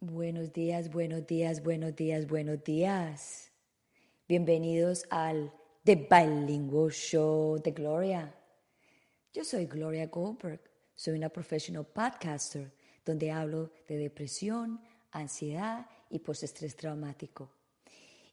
Buenos días, buenos días, buenos días, buenos días. Bienvenidos al The Bilingual Show de Gloria. Yo soy Gloria Goldberg, soy una professional podcaster donde hablo de depresión, ansiedad y postestrés traumático.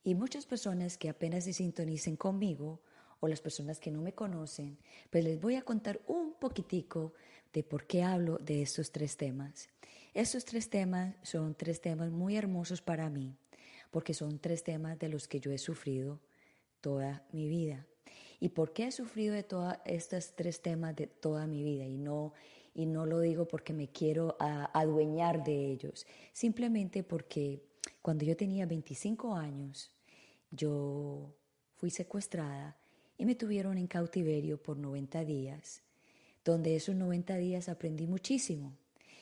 Y muchas personas que apenas se sintonicen conmigo o las personas que no me conocen, pues les voy a contar un poquitico de por qué hablo de estos tres temas. Estos tres temas son tres temas muy hermosos para mí, porque son tres temas de los que yo he sufrido toda mi vida. ¿Y por qué he sufrido de todos estos tres temas de toda mi vida? Y no, y no lo digo porque me quiero adueñar de ellos, simplemente porque cuando yo tenía 25 años, yo fui secuestrada y me tuvieron en cautiverio por 90 días, donde esos 90 días aprendí muchísimo.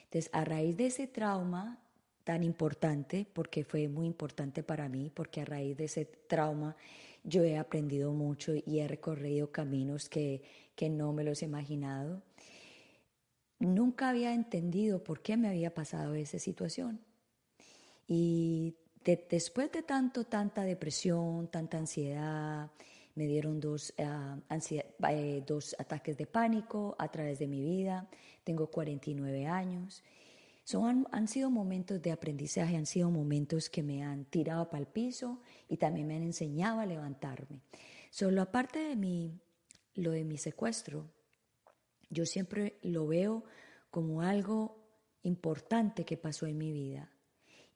Entonces, a raíz de ese trauma tan importante, porque fue muy importante para mí, porque a raíz de ese trauma yo he aprendido mucho y he recorrido caminos que, que no me los he imaginado. Nunca había entendido por qué me había pasado esa situación. Y después de tanto, tanta depresión, tanta ansiedad, me dieron dos, ah, eh, dos ataques de pánico a través de mi vida. Tengo 49 años. Son, han sido momentos de aprendizaje, han sido momentos que me han tirado para el piso y también me han enseñado a levantarme. Solo aparte de mi, lo de mi secuestro, yo siempre lo veo como algo importante que pasó en mi vida.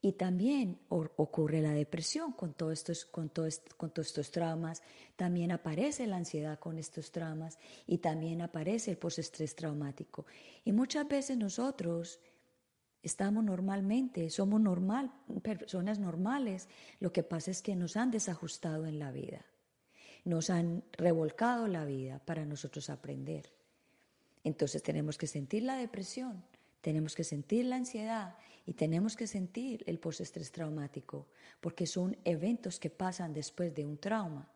Y también ocurre la depresión con, todos estos, con, con todos estos traumas, también aparece la ansiedad con estos traumas y también aparece el postestrés traumático. Y muchas veces nosotros estamos normalmente, somos normal, personas normales, lo que pasa es que nos han desajustado en la vida, nos han revolcado la vida para nosotros aprender. Entonces tenemos que sentir la depresión, tenemos que sentir la ansiedad y tenemos que sentir el postestrés traumático, porque son eventos que pasan después de un trauma.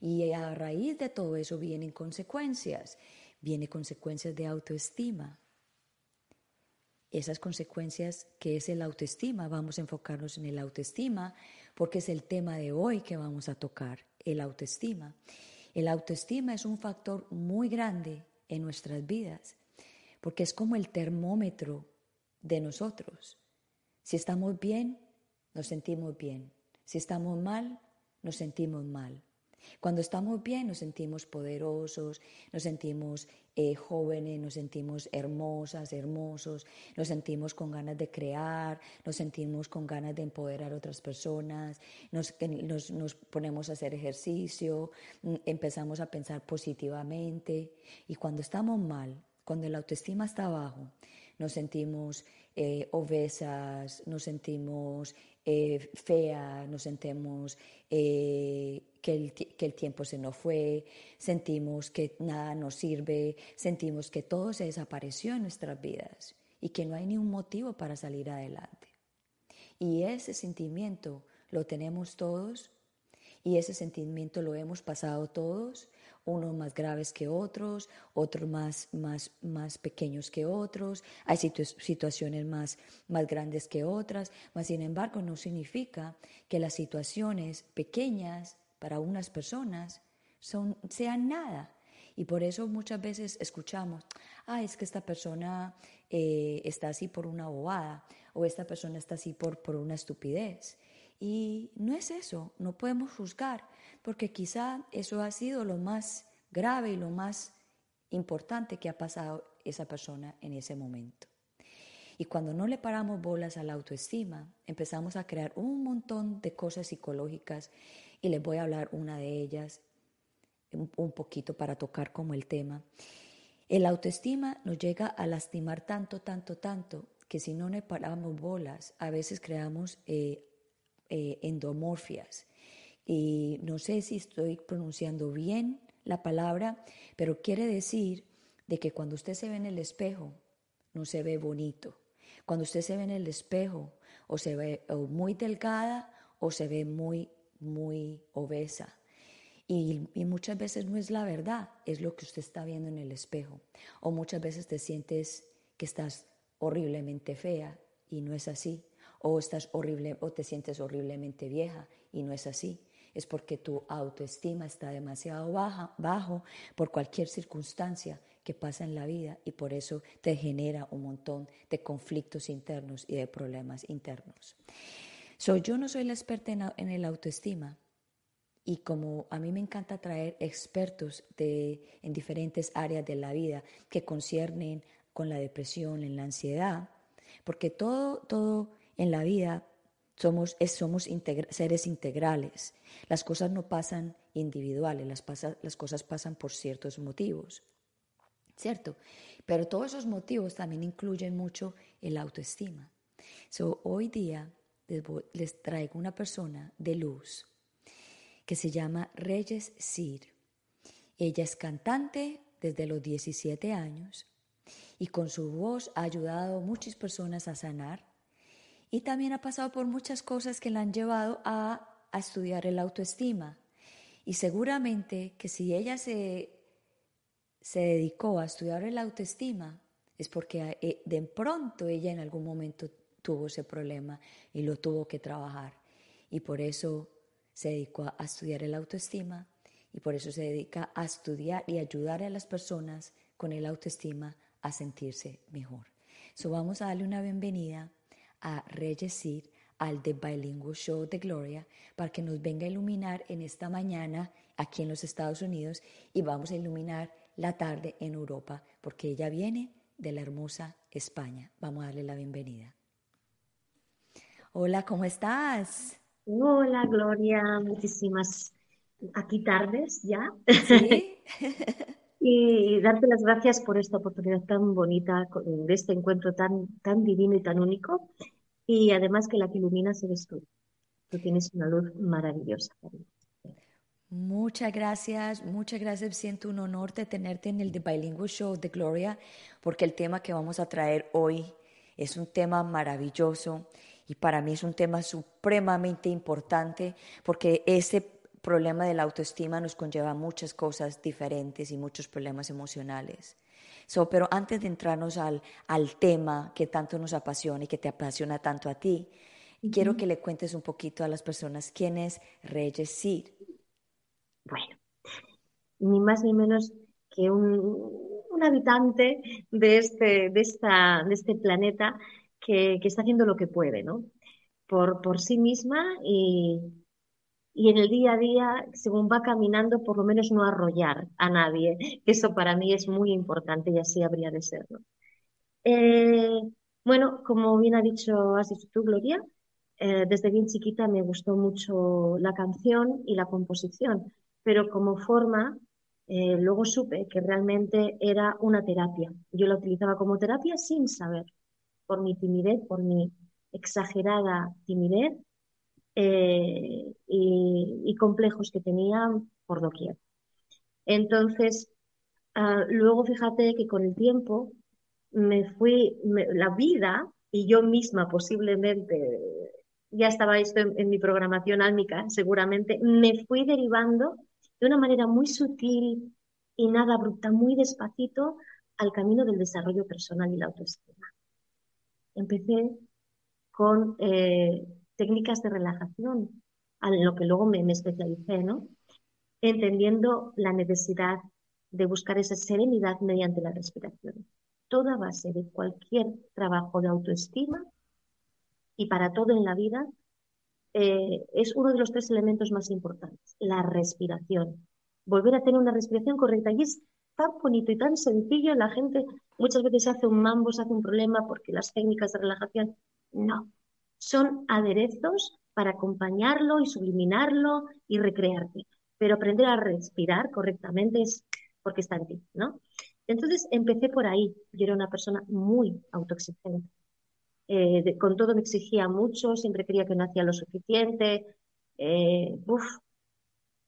Y a raíz de todo eso vienen consecuencias, vienen consecuencias de autoestima. Esas consecuencias que es el autoestima, vamos a enfocarnos en el autoestima, porque es el tema de hoy que vamos a tocar, el autoestima. El autoestima es un factor muy grande en nuestras vidas, porque es como el termómetro de nosotros. Si estamos bien, nos sentimos bien. Si estamos mal, nos sentimos mal. Cuando estamos bien nos sentimos poderosos, nos sentimos eh, jóvenes, nos sentimos hermosas, hermosos, nos sentimos con ganas de crear, nos sentimos con ganas de empoderar a otras personas, nos, nos ponemos a hacer ejercicio, mm, empezamos a pensar positivamente. Y cuando estamos mal, cuando la autoestima está abajo, nos sentimos eh, obesas, nos sentimos eh, feas, nos sentimos eh, que, el, que, el, tiempo se nos fue, sentimos que nada nos sirve, sentimos que todo se desapareció en nuestras vidas y que no hay ni un motivo para salir adelante. Y ese sentimiento lo tenemos todos y ese sentimiento lo hemos pasado todos unos más graves que otros, otros más, más, más pequeños que otros, hay situaciones más, más grandes que otras, mas sin embargo no significa que las situaciones pequeñas para unas personas son, sean nada. Y por eso muchas veces escuchamos, ah, es que esta persona eh, está así por una bobada o esta persona está así por, por una estupidez. Y no es eso, no podemos juzgar, porque quizá eso ha sido lo más grave y lo más importante que ha pasado esa persona en ese momento. Y cuando no le paramos bolas a la autoestima, empezamos a crear un montón de cosas psicológicas y les voy a hablar una de ellas un, poquito para tocar como el tema. El autoestima nos llega a lastimar tanto, tanto, tanto, que si no le paramos bolas, a veces creamos eh, eh, endomorfias. Y no sé si estoy pronunciando bien la palabra, pero quiere decir de que cuando usted se ve en el espejo, no se ve bonito. Cuando usted se ve en el espejo, o se ve muy delgada o se ve muy, muy obesa. Y, y, muchas veces no es la verdad, es lo que usted está viendo en el espejo. O muchas veces te sientes que estás horriblemente fea y no es así. O estás horrible o te sientes horriblemente vieja y no es así. Es porque tu autoestima está demasiado baja, bajo por cualquier circunstancia que pasa en la vida y por eso te genera un montón de conflictos internos y de problemas internos. So, yo no soy la experta en, en el autoestima, y como a mí me encanta traer expertos de, en diferentes áreas de la vida que conciernen con la depresión, en la ansiedad, porque todo, todo en la vida somos, seres integrales. Las cosas no pasan individuales, las, cosas pasan por ciertos motivos. ¿Cierto? Pero todos esos motivos también incluyen mucho el autoestima. So, hoy día les, les traigo una persona de luz que se llama Reyes Sir. Ella es cantante desde los 17 años y con su voz ha ayudado a muchas personas a sanar y también ha pasado por muchas cosas que la han llevado a, estudiar el autoestima. Y seguramente que si ella se, se dedicó a estudiar el autoestima, es porque eh, de pronto ella en algún momento tuvo ese problema y lo tuvo que trabajar. Y por eso se dedicó a estudiar el autoestima y por eso se dedica a estudiar y ayudar a las personas con el autoestima a sentirse mejor. So vamos a darle una bienvenida a Reyesir al The Bilingual Show de Gloria para que nos venga a iluminar en esta mañana aquí en los Estados Unidos y vamos a iluminar la tarde en Europa porque ella viene de la hermosa España. Vamos a darle la bienvenida. Hola, ¿cómo estás? Hola, Gloria, muchísimas aquí tardes ya. ¿Sí? y darte las gracias por esta oportunidad tan bonita, de este encuentro tan, tan divino y tan único. Y además que la que ilumina eres tú. Tú tienes una luz maravillosa. Muchas gracias, muchas gracias. Siento un honor de tenerte en el The Bilingual Show de Gloria, porque el tema que vamos a traer hoy es un tema maravilloso y para mí es un tema supremamente importante porque ese problema de la autoestima nos conlleva muchas cosas diferentes y muchos problemas emocionales. pero antes de entrarnos al, al tema que tanto nos apasiona y que te apasiona tanto a ti, quiero que le cuentes un poquito a las personas quién es Reyes Sir. Bueno, ni más ni menos que un, un habitante de este, de, esta, de este planeta que, está haciendo lo que puede, ¿no? Por, por sí misma y, y en el día a día, según va caminando, por lo menos no arrollar a nadie. Eso para mí es muy importante y así habría de serlo. Eh, bueno, como bien ha dicho, has dicho tú, Gloria, eh, desde bien chiquita me gustó mucho la canción y la composición, pero como forma, eh, luego supe que realmente era una terapia. Yo la utilizaba como terapia sin saber por mi timidez, por mi exagerada timidez eh, y, complejos que tenía por doquier. Entonces, ah, luego fíjate que con el tiempo me fui, la vida y yo misma posiblemente, ya estaba esto en, mi programación álmica, seguramente, me fui derivando de una manera muy sutil y nada abrupta, muy despacito, al camino del desarrollo personal y la autoestima empecé con eh, técnicas de relajación, a lo que luego me, especialicé, ¿no? Entendiendo la necesidad de buscar esa serenidad mediante la respiración. Toda base de cualquier trabajo de autoestima y para todo en la vida eh, es uno de los tres elementos más importantes, la respiración. Volver a tener una respiración correcta. Y es tan bonito y tan sencillo, la gente muchas veces hace un mambo, se hace un problema porque las técnicas de relajación, no, son aderezos para acompañarlo y subliminarlo y recrearte. Pero aprender a respirar correctamente es porque está en ti, ¿no? Entonces empecé por ahí. Yo era una persona muy autoexigente. Eh, con todo me exigía mucho, siempre quería que no hacía lo suficiente. Eh,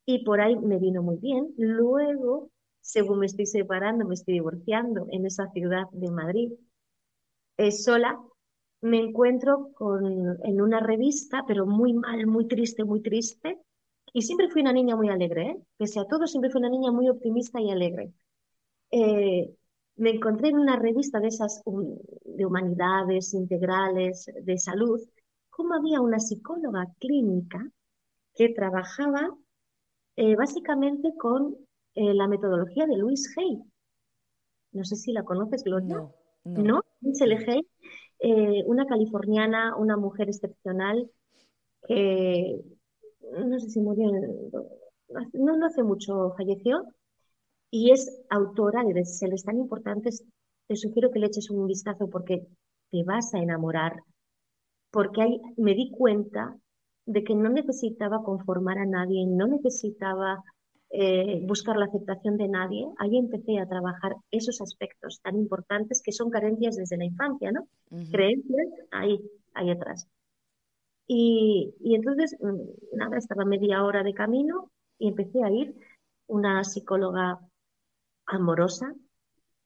y por ahí me vino muy bien. Luego según me estoy separando, me estoy divorciando en esa ciudad de Madrid, eh, sola, me encuentro con, en una revista, pero muy mal, muy triste, muy triste, Y siempre fui una niña muy alegre, ¿eh? pese a todo, siempre fui una niña muy optimista y alegre. Eh, me encontré en una revista de esas de humanidades integrales, de salud, cómo había una psicóloga clínica que trabajaba eh, básicamente con eh, la metodología de Louise Hay. No sé si la conoces, Gloria. No, no. no. Hay, eh, una californiana, una mujer excepcional que no sé si murió, no, hace mucho falleció, y es autora de seres tan importantes. Te sugiero que le eches un vistazo porque te vas a enamorar, porque ahí me di cuenta de que no necesitaba conformar a nadie, no necesitaba eh, buscar la aceptación de nadie. Ahí empecé a trabajar esos aspectos tan importantes que son carencias desde la infancia, ¿no? Creencias ahí, ahí atrás. Y, y, entonces, mm, nada, estaba media hora de camino y empecé a ir una psicóloga amorosa,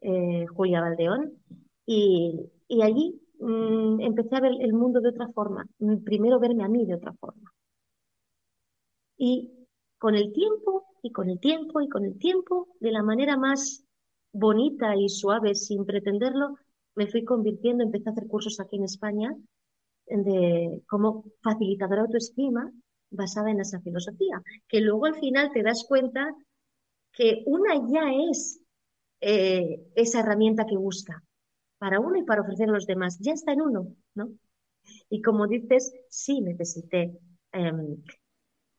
eh, Julia Valdeón, y, y allí Mm, empecé a ver el mundo de otra forma, primero verme a mí de otra forma. Y con el tiempo, y con el tiempo, y con el tiempo, de la manera más bonita y suave, sin pretenderlo, me fui convirtiendo, empecé a hacer cursos aquí en España de, como facilitadora de autoestima basada en esa filosofía, que luego al final te das cuenta que una ya es eh, esa herramienta que busca, para uno y para ofrecer a los demás. Ya está en uno, ¿no? Y como dices, sí necesité em,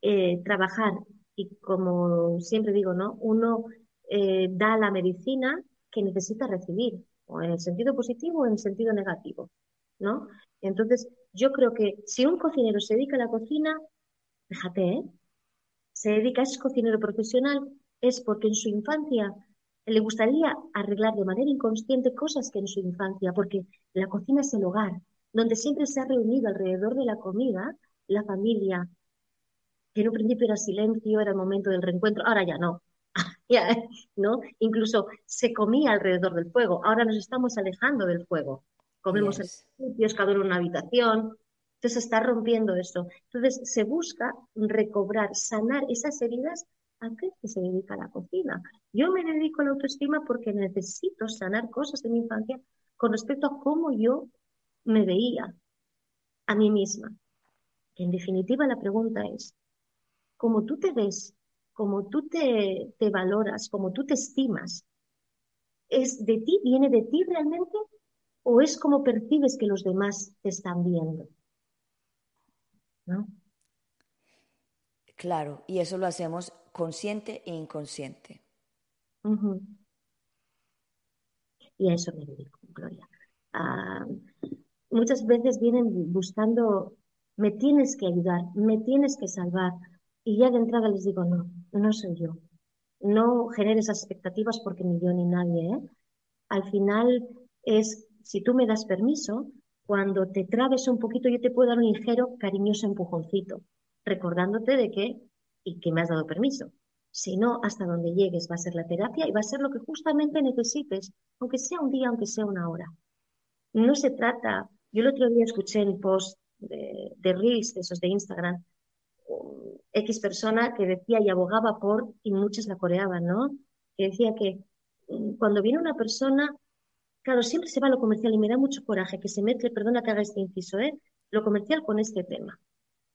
eh, trabajar y como siempre digo, ¿no? Uno eh, da la medicina que necesita recibir, o en el sentido positivo o en el sentido negativo, ¿no? Entonces, yo creo que si un cocinero se dedica a la cocina, fíjate, ¿eh? Se dedica, es cocinero profesional, es porque en su infancia le gustaría arreglar de manera inconsciente cosas que en su infancia, porque la cocina es el hogar, donde siempre se ha reunido alrededor de la comida la familia, que en un principio era silencio, era el momento del reencuentro, ahora ya no. ¿no? Incluso se comía alrededor del fuego, ahora nos estamos alejando del fuego. Comemos en sitios, cada uno en una habitación, entonces se está rompiendo esto. Entonces se busca recobrar, sanar esas heridas ¿A qué se dedica a la cocina? Yo me dedico a la autoestima porque necesito sanar cosas de mi infancia con respecto a cómo yo me veía a mí misma. en definitiva la pregunta es, ¿cómo tú te ves? ¿Cómo tú te, te valoras? ¿Cómo tú te estimas? ¿Es de ti? ¿Viene de ti realmente? ¿O es como percibes que los demás te están viendo? ¿No? Claro, y eso lo hacemos consciente e inconsciente. Y a eso me dedico, Gloria. Ah, muchas veces vienen buscando, me tienes que ayudar, me tienes que salvar. Y ya de entrada les digo, no, no soy yo. No generes expectativas porque ni yo ni nadie. ¿eh? Al final es, si tú me das permiso, cuando te trabes un poquito, yo te puedo dar un ligero, cariñoso empujoncito recordándote de que y que me has dado permiso. Si no, hasta donde llegues va a ser la terapia y va a ser lo que justamente necesites, aunque sea un día, aunque sea una hora. No se trata, yo el otro día escuché en post de, de Reels, de esos de Instagram, X persona que decía y abogaba por, y muchos la coreaban, ¿no? Que decía que mm, cuando viene una persona, claro, siempre se va a lo comercial y me da mucho coraje que se mezcle, perdona que haga este inciso, ¿eh? Lo comercial con este tema.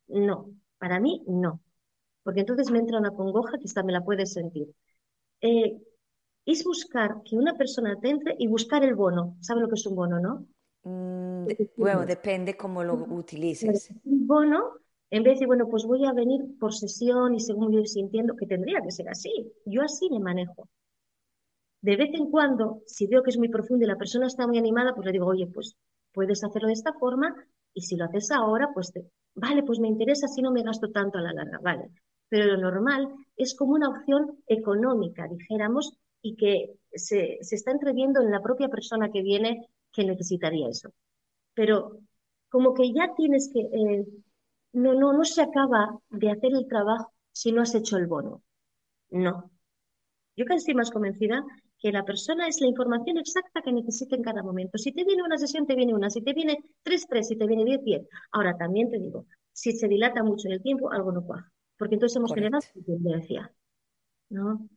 No, para mí, no. Porque entonces me entra una congoja que esta me la puedes sentir. Eh, es buscar que una persona te entre y buscar el bono. ¿Sabe lo que es un bono, no? Mm, bueno, depende cómo lo utilices. Un bono, en vez de decir, bueno, pues voy a venir por sesión y según yo sintiendo, que tendría que ser así. Yo así me manejo. De vez en cuando, si veo que es muy profundo y la persona está muy animada, pues le digo, oye, pues puedes hacerlo de esta forma y si lo haces ahora, pues vale, pues me interesa si no me gasto tanto a la larga, vale. Pero lo normal es como una opción económica, dijéramos, y que se, está entreviendo en la propia persona que viene que necesitaría eso. Pero como que ya tienes que, eh, no, no, no se acaba de hacer el trabajo si no has hecho el bono. No. Yo casi estoy más convencida que la persona es la información exacta que necesita en cada momento. Si te viene una sesión, te viene una. Si te viene tres, tres. Si te viene diez, diez. Ahora, también te digo, si se dilata mucho en el tiempo, algo no cuaja. porque entonces hemos generado dependencia, ¿no?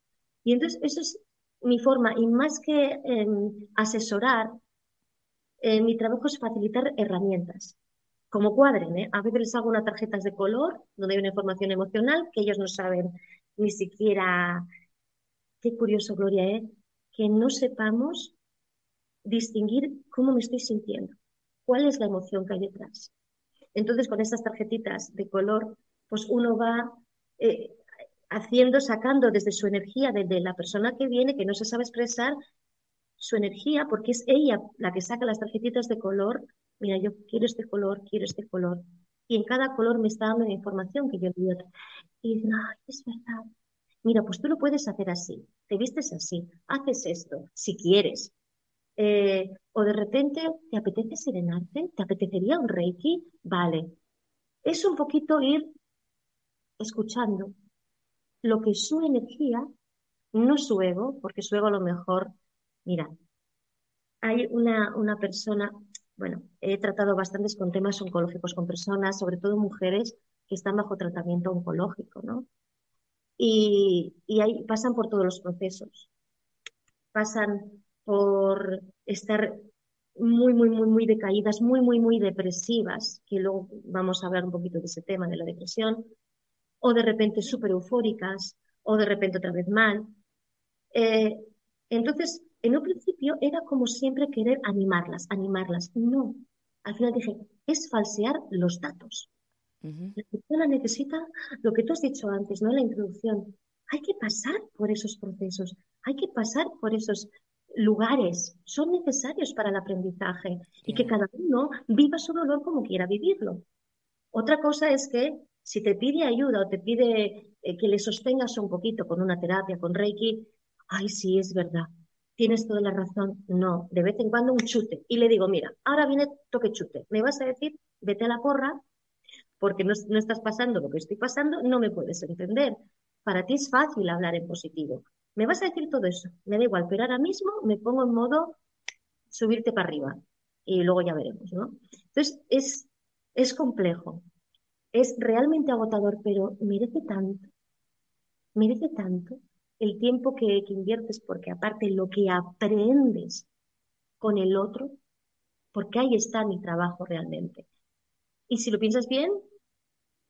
Y entonces eso es mi forma, y más que em, asesorar, eh, mi trabajo es facilitar herramientas. Como cuadren, ¿eh? A veces les hago unas tarjetas de color donde hay una información emocional que ellos no saben ni siquiera. Qué curioso, Gloria, ¿eh? Que no sepamos distinguir cómo me estoy sintiendo, cuál es la emoción que hay detrás. Entonces, con estas tarjetitas de color, pues uno va eh, haciendo, sacando desde su energía, desde la persona que viene, que no se sabe expresar, su energía, porque es ella la que saca las tarjetitas de color. Mira, yo quiero este color, quiero este color. Y en cada color me está dando la información que yo le doy. Y dicen, es verdad. Mira, pues tú lo puedes hacer así. Te vistes así. Haces esto, si quieres. Eh, o de repente, ¿te apetece serenarte? ¿Te apetecería un reiki? Vale. Es un poquito ir escuchando lo que su energía, no su ego, porque su ego a lo mejor Mira, hay una, una persona, bueno, he tratado bastantes con temas oncológicos con personas, sobre todo mujeres que están bajo tratamiento oncológico, ¿no? Y, y ahí pasan por todos los procesos. Pasan por estar muy, muy, muy, muy decaídas, muy, muy, muy depresivas, que luego vamos a hablar un poquito de ese tema de la depresión, o de repente súper eufóricas, o de repente otra vez mal. Eh, entonces, en un principio era como siempre querer animarlas, animarlas. No, al final dije, es falsear los datos. La persona necesita lo que tú has dicho antes, ¿no? La introducción. Hay que pasar por esos procesos, hay que pasar por esos lugares, son necesarios para el aprendizaje y que cada uno viva su dolor como quiera vivirlo. Otra cosa es que si te pide ayuda o te pide eh, que le sostengas un poquito con una terapia, con Reiki, ay, sí, es verdad, tienes toda la razón. No, de vez en cuando un chute. Y le digo, mira, ahora viene toque chute. Me vas a decir, vete a la porra, porque no, estás pasando lo que estoy pasando, no me puedes entender. Para ti es fácil hablar en positivo. Me vas a decir todo eso, me da igual, pero ahora mismo me pongo en modo subirte para arriba y luego ya veremos, ¿no? Entonces, es, es complejo, es realmente agotador, pero merece tanto, merece tanto el tiempo que, inviertes, porque aparte lo que aprendes con el otro, porque ahí está mi trabajo realmente. Y si lo piensas bien,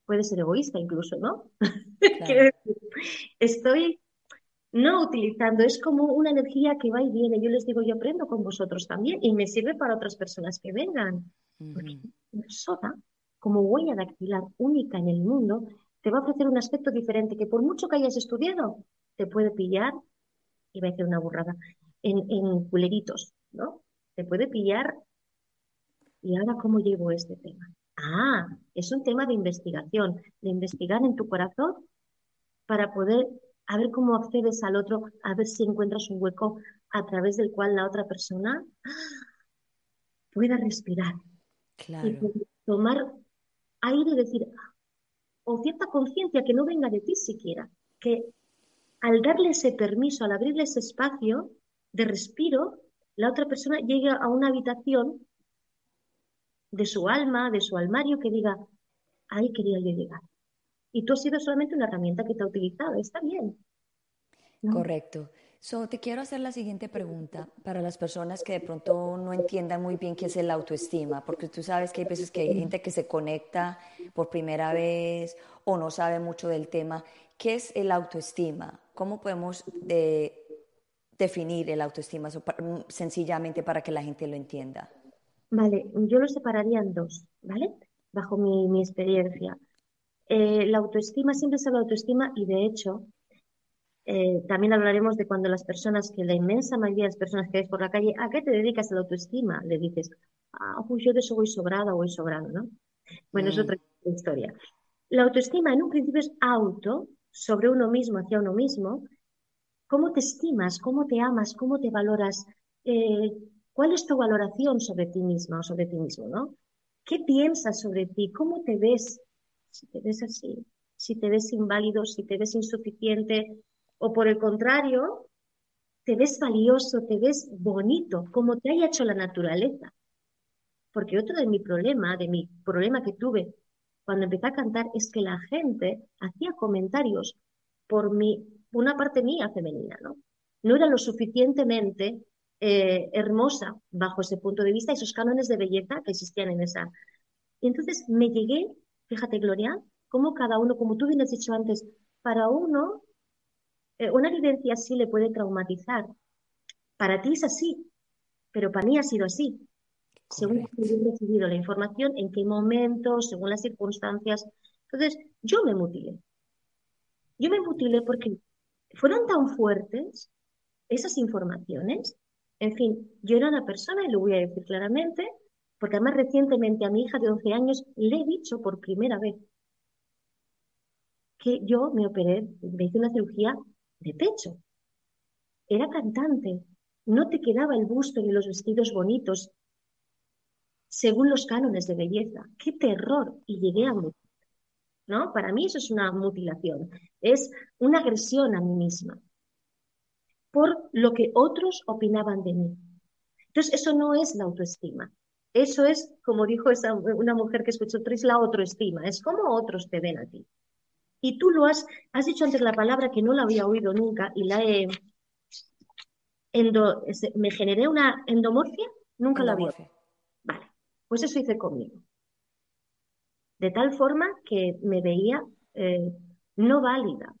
puede ser egoísta incluso, ¿no? estoy no utilizando, es como una energía que va y viene. Yo les digo, yo aprendo con vosotros también y me sirve para otras personas que vengan. Porque una como huella dactilar única en el mundo, te va a ofrecer un aspecto diferente que por mucho que hayas estudiado, te puede pillar, iba a decir una burrada, en, en culeritos, ¿no? Te puede pillar. ¿Y ahora cómo llevo este tema? Ah, es un tema de investigación, de investigar en tu corazón para poder a ver cómo accedes al otro, a ver si encuentras un hueco a través del cual la otra persona pueda respirar. Claro. Y tomar aire y decir, o cierta conciencia que no venga de ti siquiera, que al darle ese permiso, al abrirle ese espacio de respiro, la otra persona llega a una habitación de su alma, de su almario, que diga, ahí quería yo llegar. Y tú has sido solamente una herramienta que te ha utilizado, está bien. Correcto. So, te quiero hacer la siguiente pregunta para las personas que de pronto no entiendan muy bien qué es el autoestima, porque tú sabes que hay veces que hay gente que se conecta por primera vez o no sabe mucho del tema. ¿Qué es el autoestima? ¿Cómo podemos definir el autoestima sencillamente para que la gente lo entienda? Vale, yo lo separaría en dos, ¿vale? Bajo mi, experiencia. Eh, la autoestima siempre es la autoestima y de hecho eh, también hablaremos de cuando las personas, que la inmensa mayoría de las personas que ves por la calle, ¿a qué te dedicas a la autoestima? Le dices, ah, pues yo de eso voy sobrada o voy sobrado, ¿no? Bueno, es mm. otra historia. La autoestima en un principio es auto, sobre uno mismo, hacia uno mismo, cómo te estimas, cómo te amas, cómo te valoras, eh, cuál es tu valoración sobre ti misma o sobre ti mismo, ¿no? ¿Qué piensas sobre ti? ¿Cómo te ves? Si te ves así, si te ves inválido, si te ves insuficiente, o por el contrario, te ves valioso, te ves bonito, como te haya hecho la naturaleza. Porque otro de mi problema, de mi problema que tuve cuando empecé a cantar es que la gente hacía comentarios por mi, una parte mía femenina, ¿no? No era lo suficientemente eh, hermosa bajo ese punto de vista, esos cánones de belleza que existían en esa. Y entonces me llegué, fíjate Gloria, como cada uno, como tú bien has dicho antes, para uno eh, una vivencia así le puede traumatizar. Para ti es así, pero para mí ha sido así. Según he recibido la información, en qué momento, según las circunstancias. Entonces, yo me mutilé. Yo me mutilé porque fueron tan fuertes esas informaciones en fin, yo era una persona, y lo voy a decir claramente, porque además recientemente a mi hija de 11 años le he dicho por primera vez que yo me operé, me hice una cirugía de pecho. Era cantante, no te quedaba el busto ni los vestidos bonitos según los cánones de belleza. ¡Qué terror! Y llegué a mutilar. ¿No? Para mí eso es una mutilación, es una agresión a mí misma por lo que otros opinaban de mí. Entonces, eso no es la autoestima. Eso es, como dijo esa, una mujer que escuchó, es la autoestima. Es como otros te ven a ti. Y tú lo has, has dicho antes la palabra que no la había oído nunca y la he... ¿Me generé una endomorfia? Nunca la había. Pues eso hice conmigo. De tal forma que me veía eh, no válida.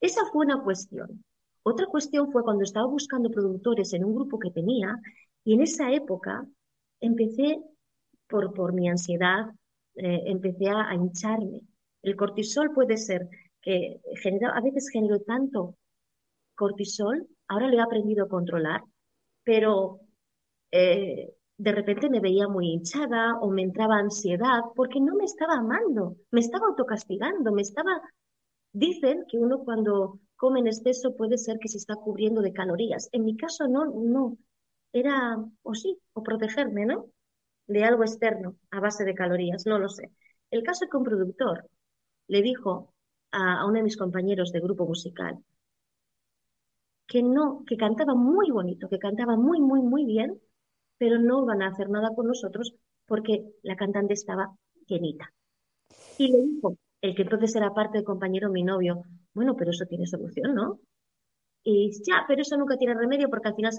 Esa fue una cuestión. Otra cuestión fue cuando estaba buscando productores en un grupo que tenía y en esa época empecé, por, por mi ansiedad, eh, empecé a, hincharme. El cortisol puede ser que genera, a veces genero tanto cortisol, ahora lo he aprendido a controlar, pero eh, de repente me veía muy hinchada o me entraba ansiedad porque no me estaba amando, me estaba autocastigando, me estaba... Dicen que uno cuando come en exceso puede ser que se está cubriendo de calorías. En mi caso no, no. Era, o sí, o protegerme, ¿no? De algo externo a base de calorías, no lo sé. El caso es que un productor le dijo a, a uno de mis compañeros de grupo musical que no, que cantaba muy bonito, que cantaba muy, muy, muy bien, pero no van a hacer nada con nosotros porque la cantante estaba llenita. Y le dijo, el que entonces era parte del compañero, mi novio, bueno, pero eso tiene solución, ¿no? Y ya, pero eso nunca tiene remedio porque al final,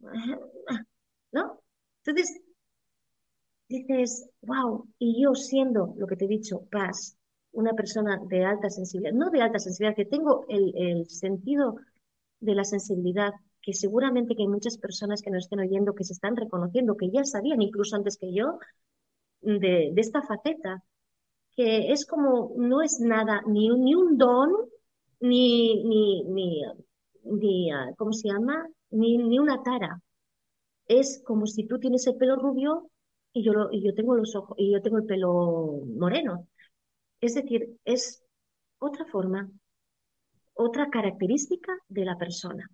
¿no? Entonces, dices, wow, y yo siendo, lo que te he dicho, paz, una persona de alta sensibilidad, no de alta sensibilidad, que tengo el, sentido de la sensibilidad, que seguramente que hay muchas personas que nos estén oyendo que se están reconociendo, que ya sabían incluso antes que yo de, esta faceta, que es como, no es nada, ni, ni un don, ni, ni, ni, ni ah, ¿cómo se llama? Ni, ni una tara. Es como si tú tienes el pelo rubio y yo, y yo tengo los ojos, y yo tengo el pelo moreno. Es decir, es otra forma, otra característica de la persona.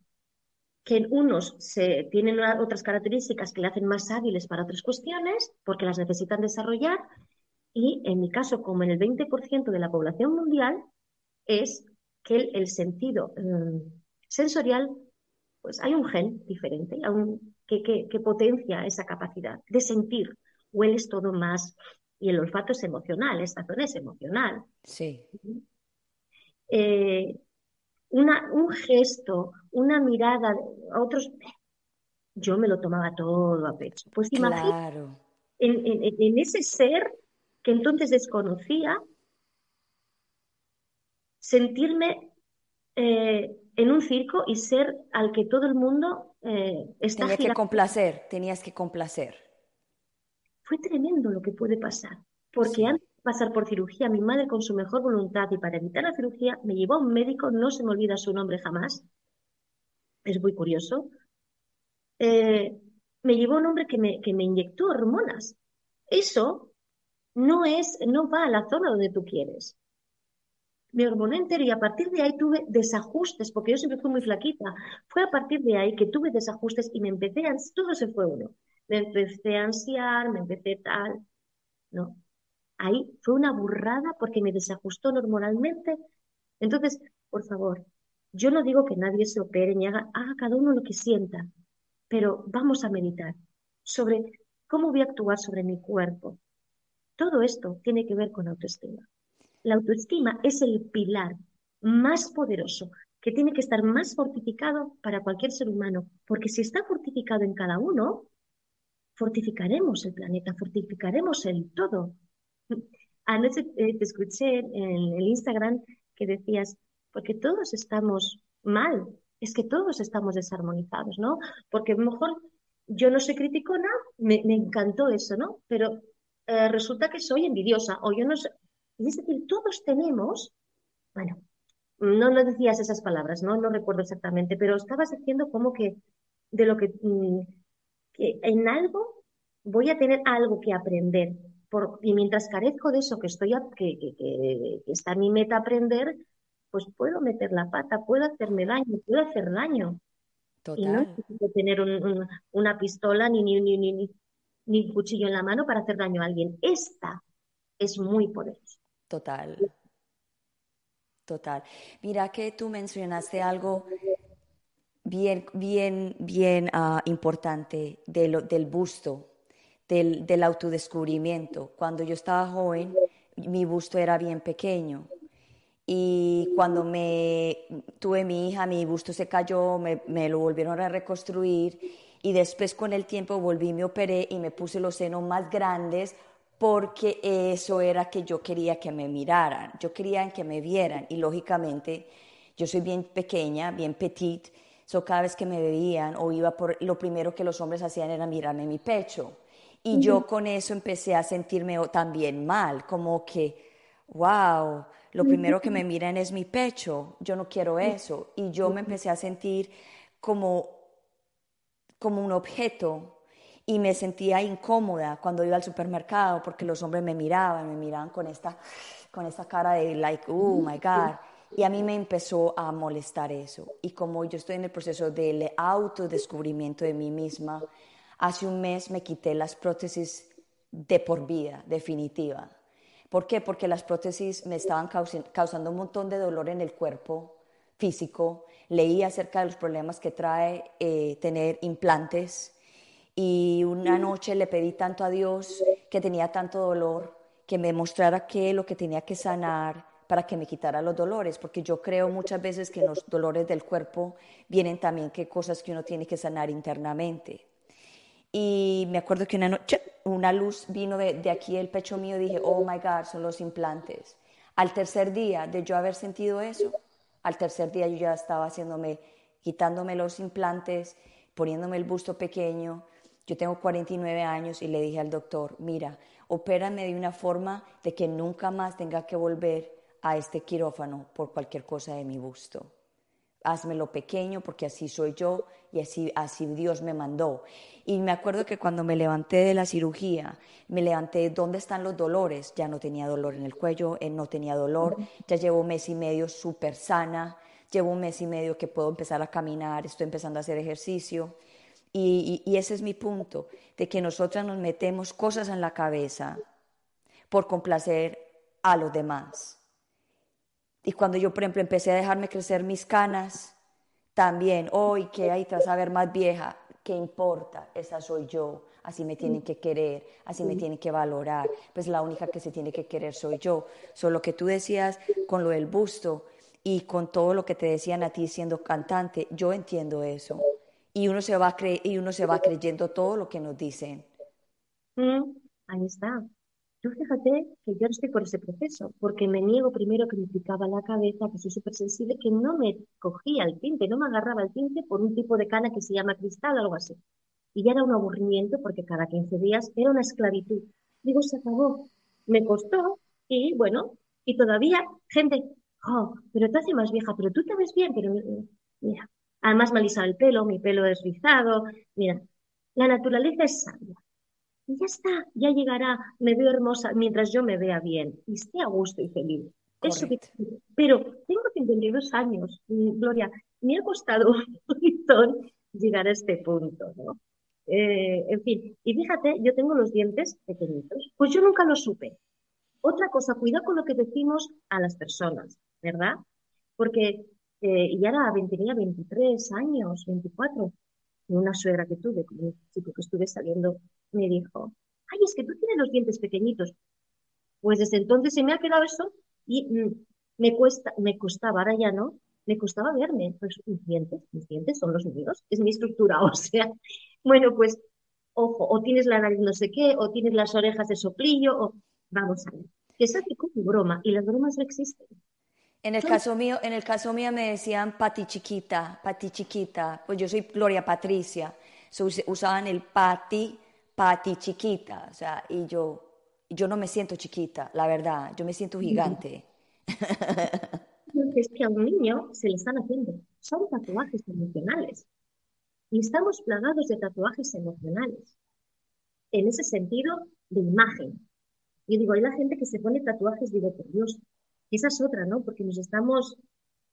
Que en unos se, tienen otras características que le hacen más hábiles para otras cuestiones, porque las necesitan desarrollar, y en mi caso, como en el 20% de la población mundial, es que el, sentido mm, sensorial, pues hay un gen diferente que, potencia esa capacidad de sentir. Hueles todo más y el olfato es emocional, esta zona es emocional. Sí. Eh, una, un gesto, una mirada a otros, yo me lo tomaba todo a pecho. Pues imagínate, en ese ser que entonces desconocía, sentirme eh, en un circo y ser al que todo el mundo eh, está Tenía que complacer, tenías que complacer. Fue tremendo lo que puede pasar, porque antes de pasar por cirugía, mi madre con su mejor voluntad y para evitar la cirugía me llevó a un médico, no se me olvida su nombre jamás, es muy curioso, eh, me llevó un hombre que me, que me inyectó hormonas. Eso no es, no va a la zona donde tú quieres me hormoné entero y a partir de ahí tuve desajustes, porque yo siempre fui muy flaquita. Fue a partir de ahí que tuve desajustes y me empecé a, todo se fue uno. Me empecé a ansiar, me empecé tal, ¿no? Ahí fue una burrada porque me desajustó normalmente. Entonces, por favor, yo no digo que nadie se opere ni haga, haga cada uno lo que sienta, pero vamos a meditar sobre cómo voy a actuar sobre mi cuerpo, Todo esto tiene que ver con autoestima. La autoestima es el pilar más poderoso que tiene que estar más fortificado para cualquier ser humano, porque si está fortificado en cada uno, fortificaremos el planeta, fortificaremos el todo. Anoche eh, te escuché en el Instagram que decías, porque todos estamos mal, es que todos estamos desarmonizados, ¿no? Porque a lo mejor yo no soy criticona, me, me encantó eso, ¿no? Pero eh, resulta que soy envidiosa o yo no sé. Es decir, todos tenemos, bueno, no, no decías esas palabras, ¿no? No recuerdo exactamente, pero estabas diciendo como que de lo que, mm, que en algo voy a tener algo que aprender. Por, y mientras carezco de eso que estoy que, que, está mi meta aprender, pues puedo meter la pata, puedo hacerme daño, puedo hacer daño. Total. Y no necesito tener una pistola ni, ni, ni, ni, ni un cuchillo en la mano para hacer daño a alguien. Esta es muy poderosa. Total. Total. Mira que tú mencionaste algo bien, bien, bien uh, importante de lo, del busto, del, del autodescubrimiento. Cuando yo estaba joven, mi busto era bien pequeño y cuando me tuve mi hija, mi busto se cayó, me, me, lo volvieron a reconstruir y después con el tiempo volví, me operé y me puse los senos más grandes porque eso era que yo quería que me miraran, yo quería que me vieran y lógicamente yo soy bien pequeña, bien petite, so cada vez que me veían o iba por, lo primero que los hombres hacían era mirarme mi pecho. Y yo con eso empecé a sentirme también mal, como que, wow, lo primero que me miran es mi pecho, yo no quiero eso. Y yo me empecé a sentir como, como un objeto y me sentía incómoda cuando iba al supermercado porque los hombres me miraban, me miraban con esta, con esta cara de like, oh my God. Y a mí me empezó a molestar eso. Y como yo estoy en el proceso del autodescubrimiento de mí misma, hace un mes me quité las prótesis de por vida, definitiva. ¿Por qué? Porque las prótesis me estaban causando un montón de dolor en el cuerpo físico. Leí acerca de los problemas que trae eh, tener implantes y una noche le pedí tanto a Dios que tenía tanto dolor que me mostrara qué lo que tenía que sanar para que me quitara los dolores, porque yo creo muchas veces que los dolores del cuerpo vienen también que cosas que uno tiene que sanar internamente. Y me acuerdo que una noche una luz vino de, de aquí el pecho mío y dije, oh my God, son los implantes. Al tercer día de yo haber sentido eso, al tercer día yo ya estaba haciéndome, quitándome los implantes, poniéndome el busto pequeño. Yo tengo 49 años y le dije al doctor, mira, opérame de una forma de que nunca más tenga que volver a este quirófano por cualquier cosa de mi busto. Házmelo pequeño porque así soy yo y así, así Dios me mandó. Y me acuerdo que cuando me levanté de la cirugía, me levanté, ¿dónde están los dolores? Ya no tenía dolor en el cuello, eh, no tenía dolor, ya llevo un mes y medio súper sana, llevo un mes y medio que puedo empezar a caminar, estoy empezando a hacer ejercicio. Y, ese es mi punto, de que nosotras nos metemos cosas en la cabeza por complacer a los demás. Y cuando yo, por ejemplo, empecé a dejarme crecer mis canas, también, hoy que ahí te vas más vieja, ¿qué importa? Esa soy yo, así me tienen que querer, así me tienen que valorar, pues la única que se tiene que querer soy yo. Solo que tú decías con lo del busto y con todo lo que te decían a ti siendo cantante, yo entiendo eso. Y uno se va, cre y uno se va creyendo todo lo que nos dicen. Mm, ahí está. Tú fíjate que yo no estoy por ese proceso, porque me niego primero que me picaba la cabeza, que soy súper sensible, que no me cogía el tinte, no me agarraba el tinte por un tipo de cana que se llama cristal o algo así. Y ya era un aburrimiento porque cada 15 días era una esclavitud. Digo, se acabó. Me costó y bueno, y todavía gente, oh, pero te hace más vieja, pero tú te ves bien, pero mira, además me alisado el pelo, mi pelo es rizado, mira, la naturaleza es sabia y ya está, ya llegará, me veo hermosa mientras yo me vea bien y esté a gusto y feliz. Eso pero tengo 52 años, Gloria, me ha costado un montón llegar a este punto, ¿no? Eh, en fin, y fíjate, yo tengo los dientes pequeñitos, pues yo nunca lo supe. Otra cosa, cuidado con lo que decimos a las personas, ¿verdad? Porque eh, ya era, tenía 23 años, 24, una suegra que tuve, con un chico que estuve saliendo me dijo, ay, es que tú tienes los dientes pequeñitos. Pues desde entonces se me ha quedado eso y mm, me cuesta, me costaba, ahora ya no, me costaba verme. Pues mis dientes, mis dientes son los míos, es mi estructura, o sea, bueno, pues ojo, o tienes la nariz no sé qué, o tienes las orejas de soplillo, o vamos a ver. Que se como broma y las bromas no existen. En el caso mío, en el caso mío me decían pati chiquita, pati chiquita, pues yo soy Gloria Patricia, usaban el pati, pati chiquita, o sea, y yo, yo no me siento chiquita, la verdad, yo me siento gigante. Es que a un niño se le están haciendo, son tatuajes emocionales. Y estamos plagados de tatuajes emocionales. En ese sentido de imagen. Yo digo, hay la gente que se pone tatuajes, digo, por Dios, esa es otra, ¿no? Porque nos estamos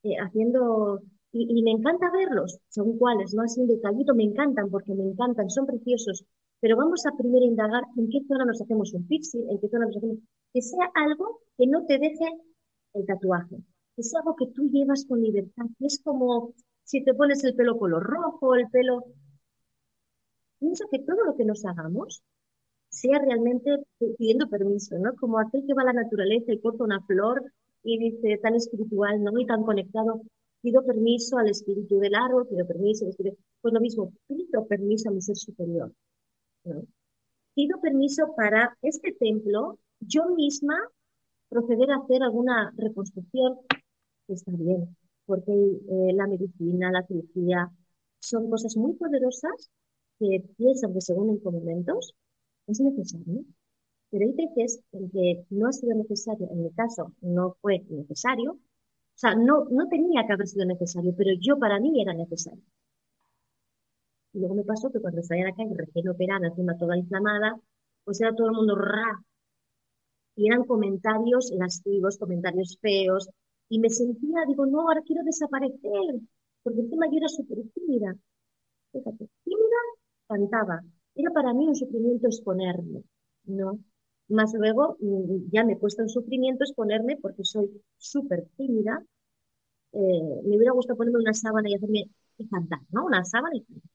eh, haciendo, y, me encanta verlos, según cuáles, ¿no? Así un detallito, me encantan porque me encantan, son preciosos, pero vamos a primero indagar en qué zona nos hacemos un pixie, en qué zona nos hacemos, que sea algo que no te deje el tatuaje, que sea algo que tú llevas con libertad, es como si te pones el pelo color rojo, el pelo... Pienso que todo lo que nos hagamos sea realmente pidiendo permiso, ¿no? Como aquel que va a la naturaleza y corta una flor y dice tan espiritual, ¿no? Y tan conectado, pido permiso al espíritu del árbol, pido permiso al espíritu... Pues lo mismo, pido permiso a mi ser superior. Pido permiso para este templo, yo misma proceder a hacer alguna reconstrucción, está bien, porque eh, la medicina, la cirugía, son cosas muy poderosas que piensan que según en momentos es necesario. Pero hay veces en que no ha sido necesario, en mi caso no fue necesario, o sea, no, no tenía que haber sido necesario, pero yo para mí era necesario. Y luego me pasó que cuando salía a la calle recién operada, encima toda inflamada, pues era todo el mundo ra. Y eran comentarios lascivos, comentarios feos. Y me sentía, digo, no, ahora quiero desaparecer. Porque encima yo era súper tímida. Fíjate, tímida, cantaba. Era para mí un sufrimiento exponerme, ¿no? Más luego mm, ya me cuesta un sufrimiento exponerme porque soy súper tímida. Eh, me hubiera gustado ponerme una sábana y hacerme y cantar, ¿no? Una sábana y cantar.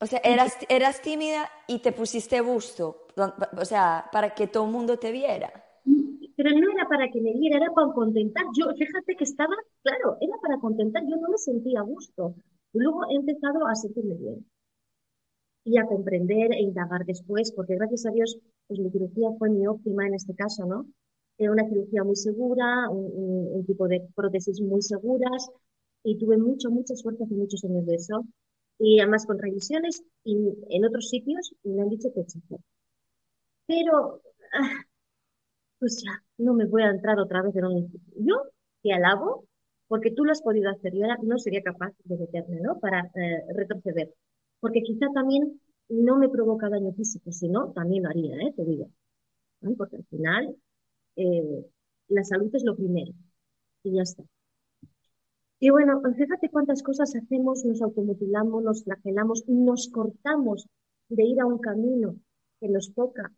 O sea, eras, eras tímida y te pusiste busto, o sea, para que todo el mundo te viera. Pero no era para que me viera, era para contentar. Yo, fíjate que estaba, claro, era para contentar, yo no me sentía a gusto. Luego he empezado a sentirme bien y a comprender e indagar después, porque gracias a Dios, pues mi cirugía fue mi óptima en este caso, ¿no? Era una cirugía muy segura, un, tipo de prótesis muy seguras, y tuve mucho, mucha suerte hace muchos años de eso. Y además con revisiones y en otros sitios me han dicho que hecho. Pero, ah, pues ya, no me voy a entrar otra vez en un... Yo te alabo porque tú lo has podido hacer. Yo no sería capaz de meterme, ¿no? Para eh, retroceder porque quizá también no me provoca daño físico, sino también lo haría, ¿eh? te digo. Porque al final eh, la salud es lo primero y ya está. Y bueno, fíjate cuántas cosas hacemos, nos automutilamos, nos flagelamos, nos cortamos de ir a un camino que nos toca,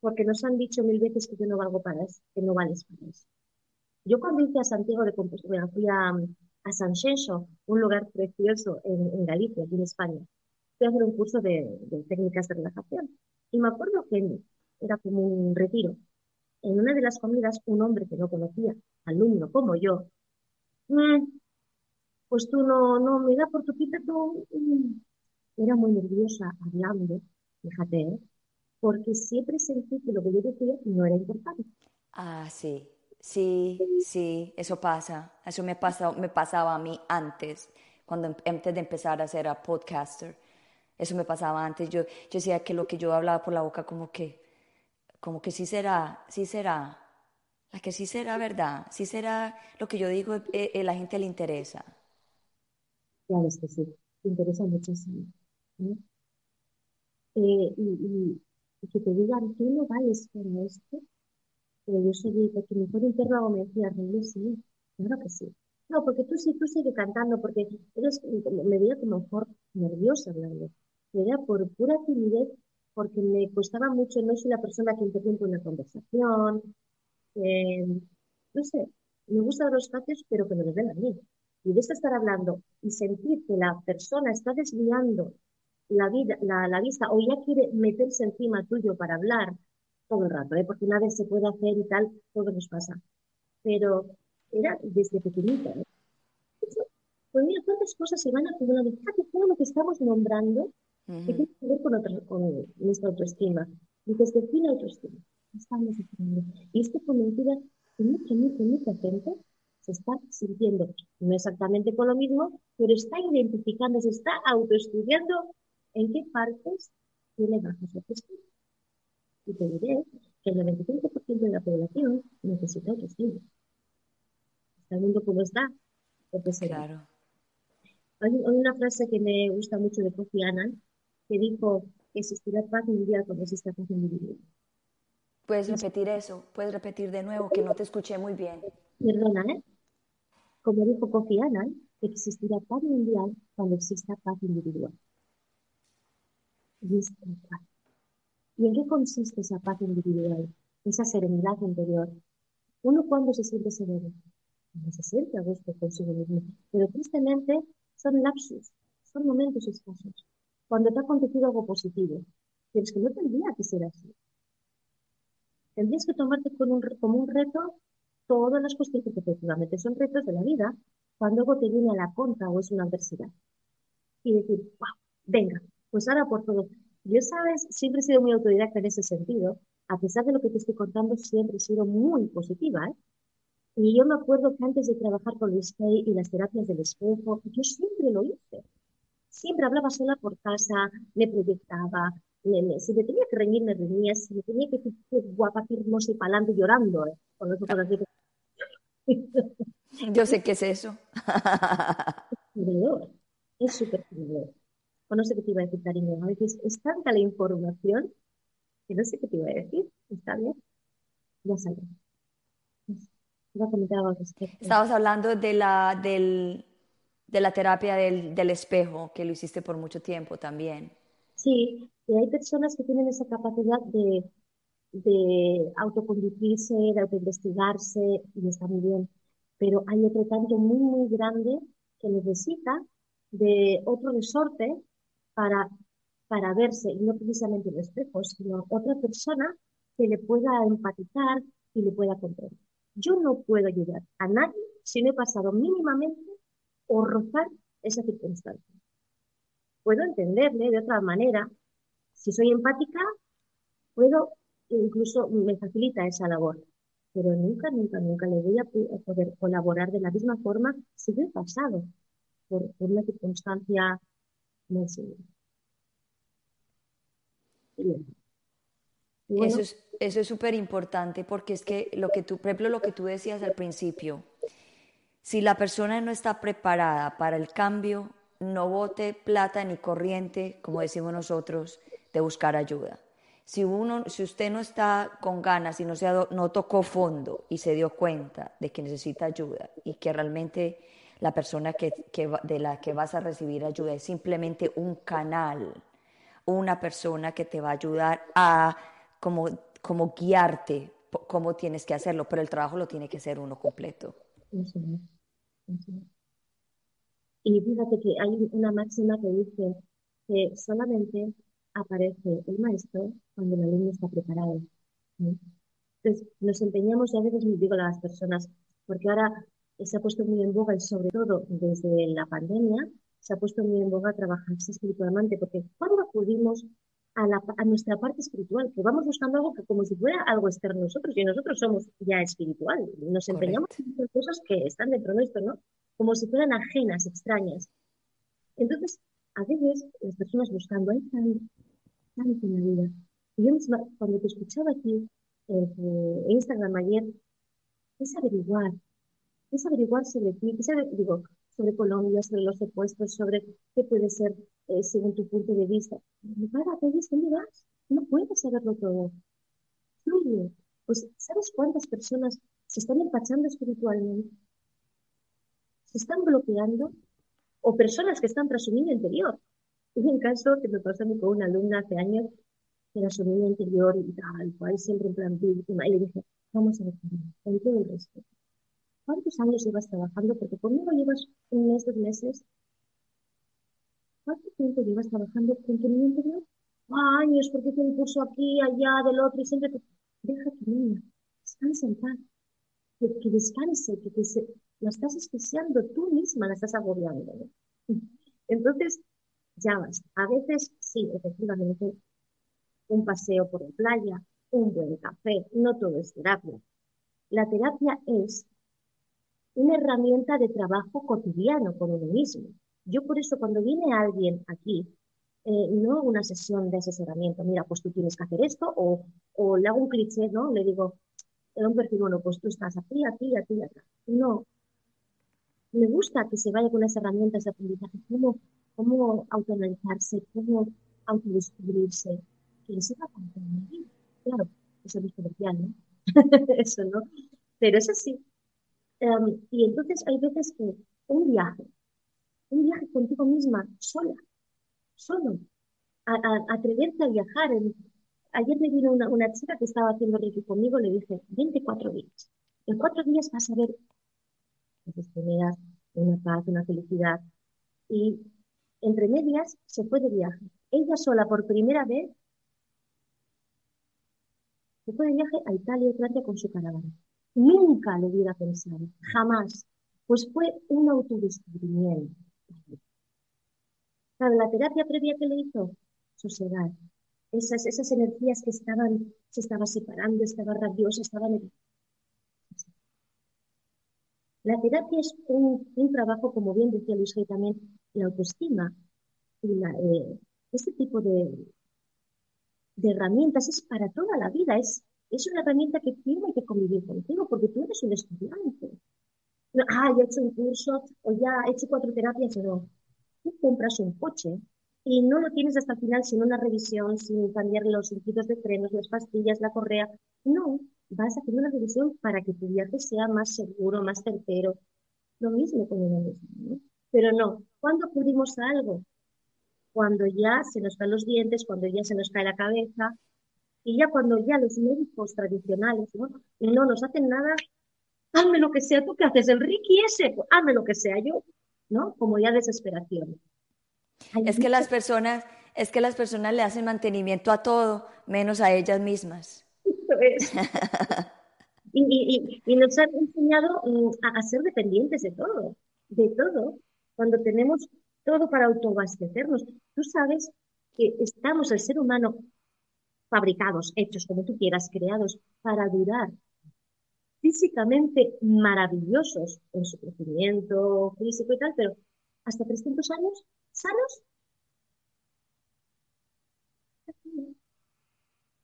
porque nos han dicho mil veces que yo no valgo para eso, que no vales para eso. Yo cuando hice a Santiago de Compostela, fui a, a San Xenxo, un lugar precioso en, en Galicia, aquí en España, fui a hacer un curso de, técnicas de relajación. Y me acuerdo que era como un retiro. En una de las comidas, un hombre que no conocía, alumno como yo, mm, pues tú no, no me da por tu pita, tú... Mm". Era muy nerviosa hablando, fíjate, ¿eh? porque siempre sentí que lo que yo decía no era importante. Ah, sí, sí, sí, eso pasa. Eso me, pasa, me pasaba a mí antes, cuando em, antes de empezar a ser a podcaster. Eso me pasaba antes. Yo, yo decía que lo que yo hablaba por la boca, como que, como que sí será, sí será. La que sí será verdad, sí será lo que yo digo, eh, eh, la gente le interesa. Claro, es que sí, te interesa muchísimo. Eh, y, que te digan, tú no vales esto, pero yo soy, porque mejor interrogo me decía, sí, claro que sí. No, porque tú sí, tú sigue cantando, porque eres, me veía como mejor nerviosa hablando era por pura timidez, porque me costaba mucho, no soy la persona que interrumpe una conversación, eh, no sé, me gustan los espacios, pero que me los den a mí. Y de estar hablando y sentir que la persona está desviando la, vida, la, la vista o ya quiere meterse encima tuyo para hablar, todo el rato, ¿eh? porque una vez se puede hacer y tal, todo nos pasa. Pero era desde pequeñita. ¿eh? Pues mira, cuántas cosas se van acumulando. Fíjate todo lo que estamos nombrando que tiene que ver con, con nuestra autoestima. Y desde aquí la autoestima. Estamos Y estoy convencida que mucha, mucha, mucha gente se está sintiendo, no exactamente con lo mismo, pero está identificando, se está autoestudiando en qué partes tiene baja su autoestima. Y te diré que el 95% de la población necesita autoestima. Está viendo cómo está. claro. Hay, una frase que me gusta mucho de Kofi Annan que dijo que existirá paz mundial cuando exista paz individual. ¿Puedes repetir eso? ¿Puedes repetir de nuevo? Que no te escuché muy bien. Perdona, ¿eh? Como dijo Kofi Annan, existirá paz mundial cuando exista paz individual. Y, ¿Y en qué consiste esa paz individual? Esa serenidad interior. Uno cuando se siente sereno, no se siente a gusto consigo mismo. Pero tristemente son lapsus, son momentos escasos. Cuando te ha acontecido algo positivo, pero es que no tendría que ser así. Tendrías que tomarte como un reto todas las cuestiones que efectivamente son retos de la vida, cuando algo te viene a la contra o es una adversidad. Y decir, wow, venga, pues ahora por todo. Yo, sabes, siempre he sido muy autodidacta en ese sentido. A pesar de lo que te estoy contando, siempre he sido muy positiva. ¿eh? Y yo me acuerdo que antes de trabajar con Luis Kay y las terapias del espejo, yo siempre lo hice. Siempre hablaba sola por casa, me proyectaba, me, si me tenía que reñir, me reñía, si me tenía que decir guapa, qué hermosa y palante llorando, ¿eh? Con eso, Yo sé qué es eso. es súper O no sé qué te iba a decir, cariño. A veces es tanta la información que no sé qué te iba a decir. ¿Está bien? Ya sabes. Estabas hablando de la, del, de la terapia del, del, espejo, que lo hiciste por mucho tiempo también. Sí, y hay personas que tienen esa capacidad de, de autoconducirse, de autoinvestigarse, y está muy bien. Pero hay otro tanto muy, muy grande que necesita de otro resorte para, para verse, y no precisamente el espejo, sino otra persona que le pueda empatizar y le pueda comprender. Yo no puedo ayudar a nadie si no he pasado mínimamente o rozar esa circunstancia. Puedo entenderle de otra manera. Si soy empática, puedo, incluso me facilita esa labor. Pero nunca, nunca, nunca le voy a poder colaborar de la misma forma si yo he pasado por, una circunstancia muy similar. Eso es, eso es súper importante porque es que lo que tú, por ejemplo, lo que tú decías al principio, si la persona no está preparada para el cambio, no bote plata ni corriente, como decimos nosotros, de buscar ayuda. Si, uno, si usted no está con ganas y no, se no tocó fondo y se dio cuenta de que necesita ayuda y que realmente la persona que, de la que vas a recibir ayuda es simplemente un canal, una persona que te va a ayudar a como, como guiarte cómo tienes que hacerlo, pero el trabajo lo tiene que hacer uno completo. Y fíjate que hay una máxima que dice que solamente aparece el maestro cuando el alumno está preparado. Entonces, nos empeñamos, y a veces les digo a las personas, porque ahora se ha puesto muy en boga y sobre todo desde la pandemia, se ha puesto muy en boga trabajarse espiritualmente, porque cuando acudimos a, nuestra parte espiritual, que vamos buscando algo que como si fuera algo externo a nosotros, y nosotros somos ya espiritual, nos empeñamos en hacer cosas que están dentro de nuestro, ¿no? Como si fueran ajenas, extrañas. Entonces, a veces las personas buscando, hay tanto, tanto en la vida. Y yo misma, cuando te escuchaba aquí en Instagram ayer, es averiguar, es averiguar sobre ti, es digo, sobre Colombia, sobre los secuestros, sobre qué puede ser eh, según tu punto de vista. Para, ¿dónde vas? No puedes saberlo todo. Fluye. Pues, ¿sabes cuántas personas se están empachando espiritualmente? Se están bloqueando. O personas que están niño interior. Hubo un caso que me pasó a mí con una alumna hace años, que era su interior y tal, cual, siempre en plan víctima. Y le dije, vamos a ver, con todo el respeto. ¿Cuántos años llevas trabajando? Porque conmigo llevas un mes, dos meses, ¿Cuánto tiempo llevas trabajando con tu niño interior? Años, porque hice un curso aquí, allá, del otro, y siempre deja que niña, descanse en paz, que, descanse, que, se, la estás asfixiando tú misma, la estás agobiando. Entonces, ya vas. A veces, sí, efectivamente, un paseo por la playa, un buen café, no todo es terapia. La terapia es una herramienta de trabajo cotidiano con uno mismo. Yo por eso cuando viene alguien aquí, eh, no una sesión de asesoramiento, mira, pues tú tienes que hacer esto, o, le hago un cliché, ¿no? Le digo, un perfil, bueno, pues tú estás aquí, aquí, aquí, acá. No. Me gusta que se vaya con las herramientas de aprendizaje, cómo, cómo autoanalizarse, cómo autodescubrirse, que se va a Claro, eso es comercial, ¿no? eso no. Pero es así. Em, y entonces hay veces que un viaje, un viaje contigo misma, sola, solo, a, atreverte a viajar. ayer me vino una, una, chica que estaba haciendo Reiki conmigo, le dije, 24 días. En cuatro días vas a ver las una paz, una felicidad. Y entre medias se fue de viaje. Ella sola por primera vez se fue de viaje a Italia y Francia con su caravana. Nunca lo hubiera pensado, jamás. Pues fue un autodescubrimiento. Claro, la terapia previa que le hizo, sosegar. Esas, esas energías que estaban, se estaban separando, estaba rabiosa, estaban... La terapia es un, trabajo, como bien decía Luis Gay también, la autoestima. Y la, eh, este tipo de, de herramientas es para toda la vida, es, es una herramienta que tiene que convivir contigo, porque tú eres un estudiante. ah, ya he hecho un curso o ya he hecho cuatro terapias, no. Tú compras un coche y no lo tienes hasta el final sin una revisión, sin cambiar los circuitos de frenos, las pastillas, la correa. No, vas a hacer una revisión para que tu viaje sea más seguro, más certero. Lo mismo con uno mismo, ¿no? Pero no, cuando acudimos a algo cuando ya se nos caen los dientes, cuando ya se nos cae la cabeza, y ya cuando ya los médicos tradicionales ¿no? no nos hacen nada, hazme lo que sea, tú que haces el Ricky ese, pues hazme lo que sea yo, ¿no? Como ya desesperación. es que las personas, es que las personas le hacen mantenimiento a todo, menos a ellas mismas. y, y, nos han enseñado mm, a, a ser dependientes de todo, de todo. Cuando tenemos todo para autoabastecernos. Tú sabes que estamos, el ser humano, fabricados, hechos como tú quieras, creados para durar físicamente maravillosos en su crecimiento físico y tal, pero hasta 300 años sanos.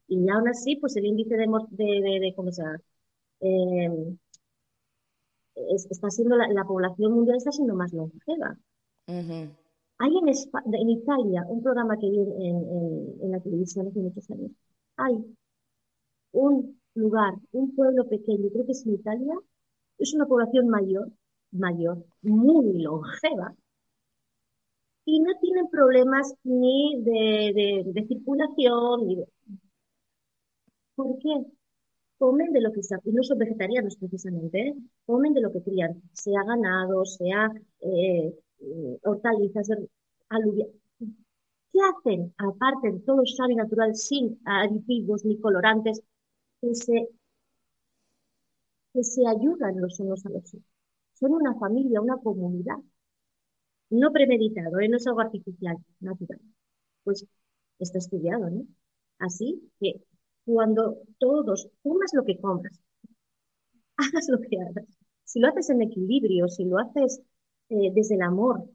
Y aún así, pues el índice de, de, de, ¿cómo se llama? Em, está siendo la, población mundial está siendo más longeva. Hay en, en, Italia un programa que vi en, la televisión hace muchos años. Hay un lugar, un pueblo pequeño, creo que es en Italia, es una población mayor, mayor, muy longeva, y no tienen problemas ni de, circulación, ni de... ¿Por qué? Comen de lo que se... Y no son vegetarianos precisamente, ¿eh? comen de lo que crían, sea ganado, sea eh, eh, hortalizas, aluvias. ¿Qué hacen? Aparte de todo y natural, sin aditivos ni colorantes, que se, que se ayudan los unos a los otros. Son una familia, una comunidad. No premeditado, ¿eh? no es algo artificial, natural. Pues está estudiado, ¿no? Así que cuando todos, comas lo que comas, hagas lo que hagas, si lo haces en equilibrio, si lo haces eh, desde el amor.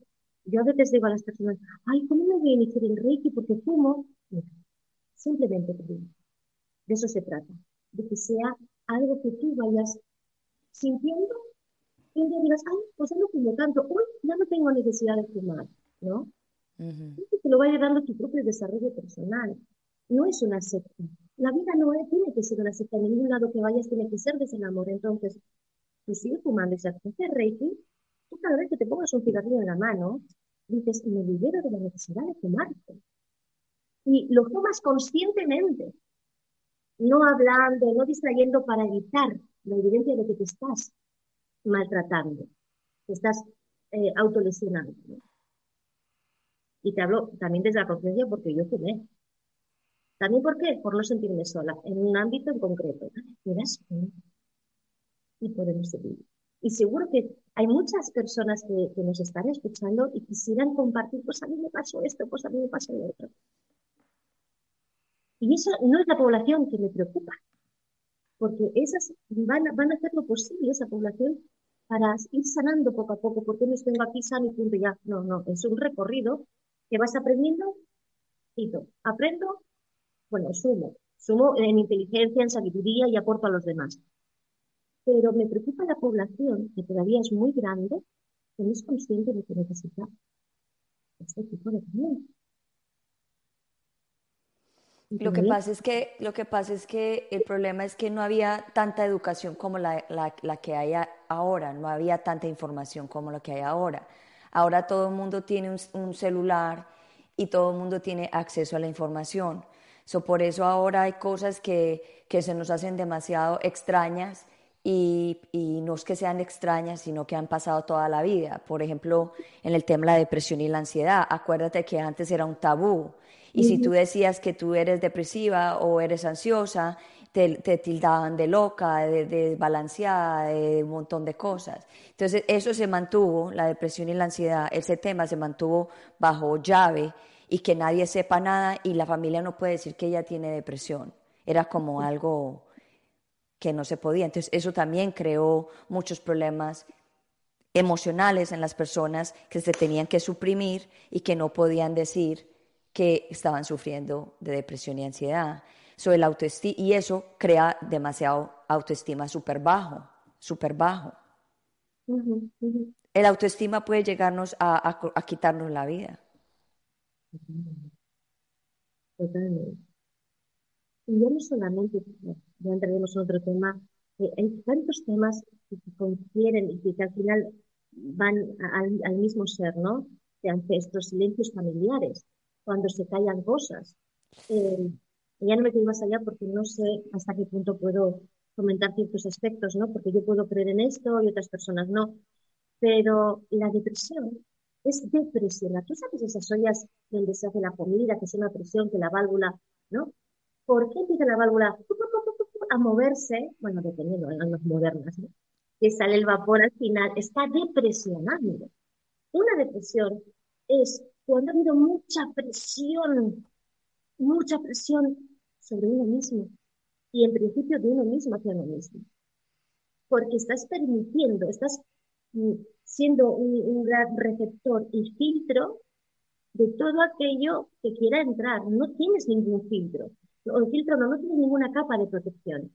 Yo a veces digo a las personas, ay, ¿cómo me voy a iniciar el Reiki? Porque fumo. simplemente De eso se trata. De que sea algo que tú vayas sintiendo y un día digas, ay, pues no fumo tanto, uy, ya no tengo necesidad de fumar, ¿no? que te lo vaya dando tu propio desarrollo personal. No es una secta. La vida no es, tiene que ser una secta. En ningún lado que vayas tiene que ser desde el amor. Entonces, tú sigues fumando y se hace Reiki cada vez que te pongas un cigarrillo en la mano, dices, me libero de la necesidad de fumarte. Y lo fumas conscientemente, no hablando, no distrayendo para evitar la evidencia de que te estás maltratando, te estás eh, autolesionando. Y te hablo también desde la conciencia porque yo fumé. ¿También por qué? Por no sentirme sola, en un ámbito en concreto. Me das y podemos seguir. Y seguro que hay muchas personas que, que, nos están escuchando y quisieran compartir, pues a mí me pasó esto, pues a mí me pasó lo otro. Y eso no es la población que me preocupa, porque esas van, van a hacer lo posible, esa población, para ir sanando poco a poco, porque no tengo aquí sano y punto ya. No, no, es un recorrido que vas aprendiendo, y aprendo, bueno, sumo, sumo en inteligencia, en sabiduría y aporto a los demás. Pero me preocupa la población, que todavía es muy grande, que no es consciente de que necesita este tipo de camino. Lo que, pasa es que, lo que pasa es que el problema es que no había tanta educación como la, la, que hay ahora, no había tanta información como la que hay ahora. Ahora todo el mundo tiene un, celular y todo el mundo tiene acceso a la información. So, por eso ahora hay cosas que, que se nos hacen demasiado extrañas y, y, no es que sean extrañas, sino que han pasado toda la vida. Por ejemplo, en el tema de la depresión y la ansiedad, acuérdate que antes era un tabú y si tú decías que tú eres depresiva o eres ansiosa, te, tildaban de loca, de, desbalanceada, de un montón de cosas. Entonces, eso se mantuvo, la depresión y la ansiedad, ese tema se mantuvo bajo llave y que nadie sepa nada y la familia no puede decir que ella tiene depresión. Era como algo que no se podía. Entonces, eso también creó muchos problemas emocionales en las personas que se tenían que suprimir y que no podían decir que estaban sufriendo de depresión y ansiedad. el y eso crea demasiado autoestima súper bajo, súper bajo. El autoestima puede llegarnos a, a, quitarnos la vida. Totalmente. Y ya no solamente, ya entraremos en otro tema, hay tantos temas que confieren y que al final van al, al mismo ser, ¿no? De estos silencios familiares cuando se callan cosas. Eh, ya no me quedo más allá porque no sé hasta qué punto puedo comentar ciertos aspectos, ¿no? Porque yo puedo creer en esto y otras personas no. Pero la depresión es depresión. Tú sabes esas ollas donde se hace la comida, que es una presión, que la válvula, ¿no? ¿Por qué empieza la válvula a moverse? Bueno, dependiendo de las modernas, ¿no? Que sale el vapor al final, está depresionando. Una depresión es cuando ha habido mucha presión, mucha presión sobre uno mismo y en principio de uno mismo hacia uno mismo. Porque estás permitiendo, estás mm, siendo un, gran receptor y filtro de todo aquello que quiera entrar. No tienes ningún filtro. O el filtro no, no tienes ninguna capa de protección.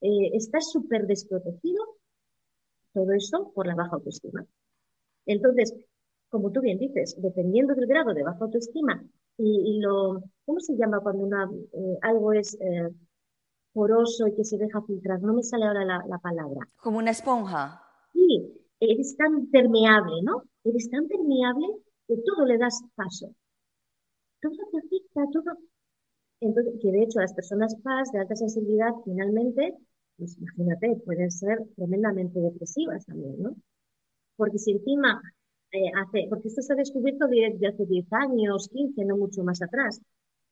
Eh, estás súper desprotegido. Todo eso por la baja autoestima. Entonces, como tú bien dices, dependiendo del grado de baja autoestima y, lo, ¿cómo se llama cuando una, eh, algo es eh, poroso y que se deja filtrar? No me sale ahora la, palabra. Como una esponja. Sí, eres tan permeable, ¿no? Eres tan permeable que todo le das paso. Todo te afecta, todo. Que de hecho las personas PAS de alta sensibilidad finalmente, pues imagínate, pueden ser tremendamente depresivas también, ¿no? Porque si encima eh, hace, porque esto se ha descubierto de, hace 10 años, 15, no mucho más atrás.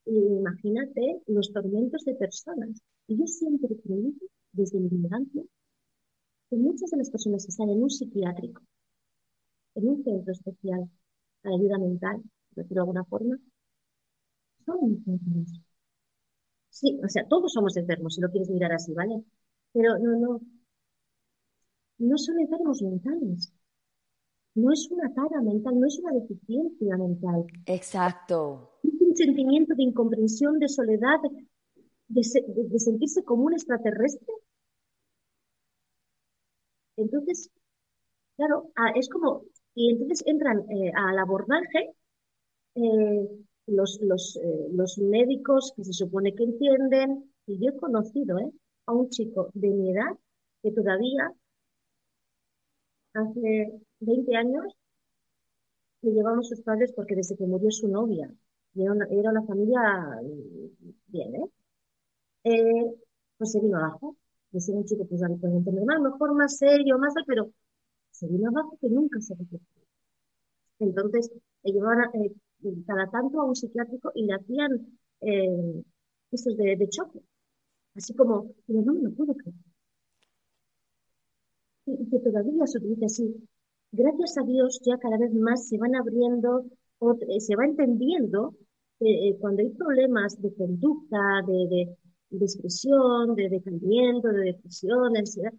Imagínate los tormentos de personas. Y yo siempre creí, desde mi ignorancia, que muchas de las personas que están en un psiquiátrico, en un centro especial para ayuda mental, por decirlo de alguna forma, son enfermos. Sí, o sea, todos somos enfermos, si lo quieres mirar así, ¿vale? Pero no, no, no son enfermos mentales no es una cara mental, no es una deficiencia mental. Exacto. Es un sentimiento de incomprensión, de soledad, de, sentirse como un extraterrestre. Entonces, claro, ah, es como, y entonces entran eh, al abordaje eh, los, los, eh, los médicos que se supone que entienden, y yo he conocido a un chico de mi edad que todavía hace 20 años le llevamos sus padres porque desde que murió su novia, y era una, familia bien, ¿eh? ¿eh? Pues se vino abajo. Decía un chico, pues más, mejor más serio, más, pero se vino abajo que nunca se recuperó. Entonces, le llevaban eh, cada tanto a un psiquiátrico y le hacían eh, estos de, choque. Así como, pero no me lo puedo creer. Y, que todavía se utiliza así. Gracias a Dios ya cada vez más se van abriendo, eh, se va entendiendo eh, cuando hay problemas de conducta, de, de, de expresión, de decaimiento, de depresión, de ansiedad,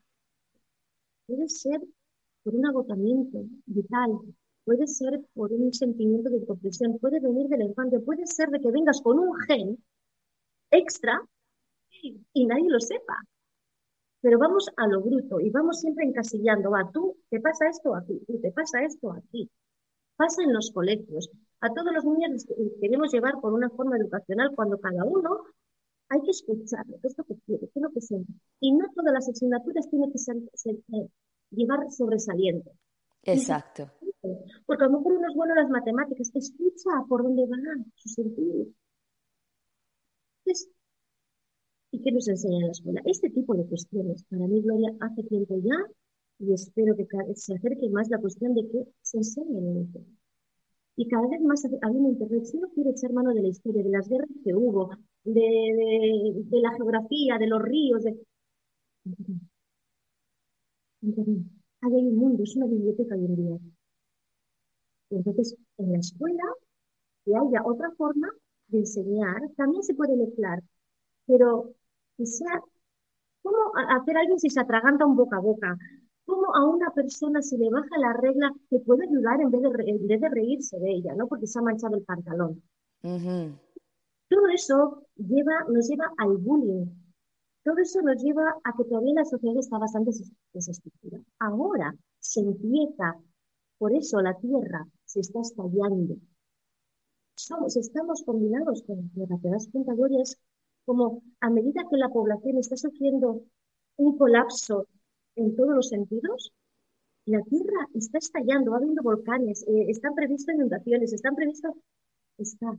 puede ser por un agotamiento vital, puede ser por un sentimiento de comprensión, puede venir del infante, puede ser de que vengas con un gen extra y nadie lo sepa. Pero vamos a lo bruto y vamos siempre encasillando, va, tú, te pasa esto aquí, tú, te pasa esto aquí. Pasa en los colegios. A todos los niños les queremos llevar por una forma educacional cuando cada uno hay que escuchar qué que quiere, qué es lo que siente. Y no todas las asignaturas tienen que ser, llevar sobresaliente. Exacto. Porque a lo mejor uno es bueno en las matemáticas, escucha por dónde van sus sentidos. ¿Y qué nos enseña en la escuela? Este tipo de cuestiones, para mí, Gloria, hace tiempo ya, y espero que se acerque más la cuestión de que se enseñe en el Y cada vez más hay un internet. Si uno quiere echar mano de la historia, de las guerras que hubo, de, de, la geografía, de los ríos, de... Internet. Ahí hay un mundo, es una biblioteca hoy en día. Entonces, en la escuela, que haya otra forma de enseñar, también se puede mezclar, pero que sea, ¿cómo hacer a alguien si se atraganta un boca a boca? ¿Cómo a una persona se le baja la regla que puede ayudar en vez de, en vez de reírse de ella, ¿no? Porque se ha manchado el pantalón. Todo eso lleva, nos lleva al bullying. Todo eso nos lleva a que todavía la sociedad está bastante desestructurada. Ahora se empieza, por eso la tierra se está estallando. Somos, estamos combinados con la tierra. ¿Te das cuenta, como a medida que la población está sufriendo un colapso en todos los sentidos, la tierra está estallando, va habiendo volcanes, eh, están previstas inundaciones, están previstas, está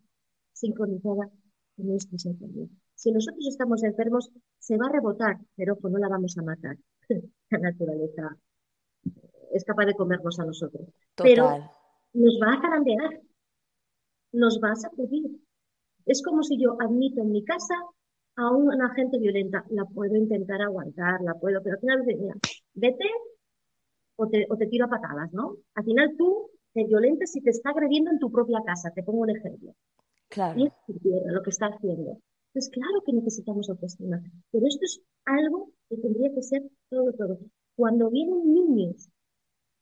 sincronizada con nuestra enfermedad. Si nosotros estamos enfermos, se va a rebotar, pero pues no la vamos a matar. la naturaleza es capaz de comernos a nosotros. Pero nos va a carandear, nos va a sacudir. Es como si yo admito en mi casa a una gente violenta, la puedo intentar aguantar, la puedo, pero al final, mira, vete o te, o te tiro a patadas, ¿no? Al final tú te violentas si te está agrediendo en tu propia casa, te pongo un ejemplo. Claro. Y es lo que está haciendo. Entonces, claro que necesitamos autoestima, pero esto es algo que tendría que ser todo, todo. Cuando vienen niños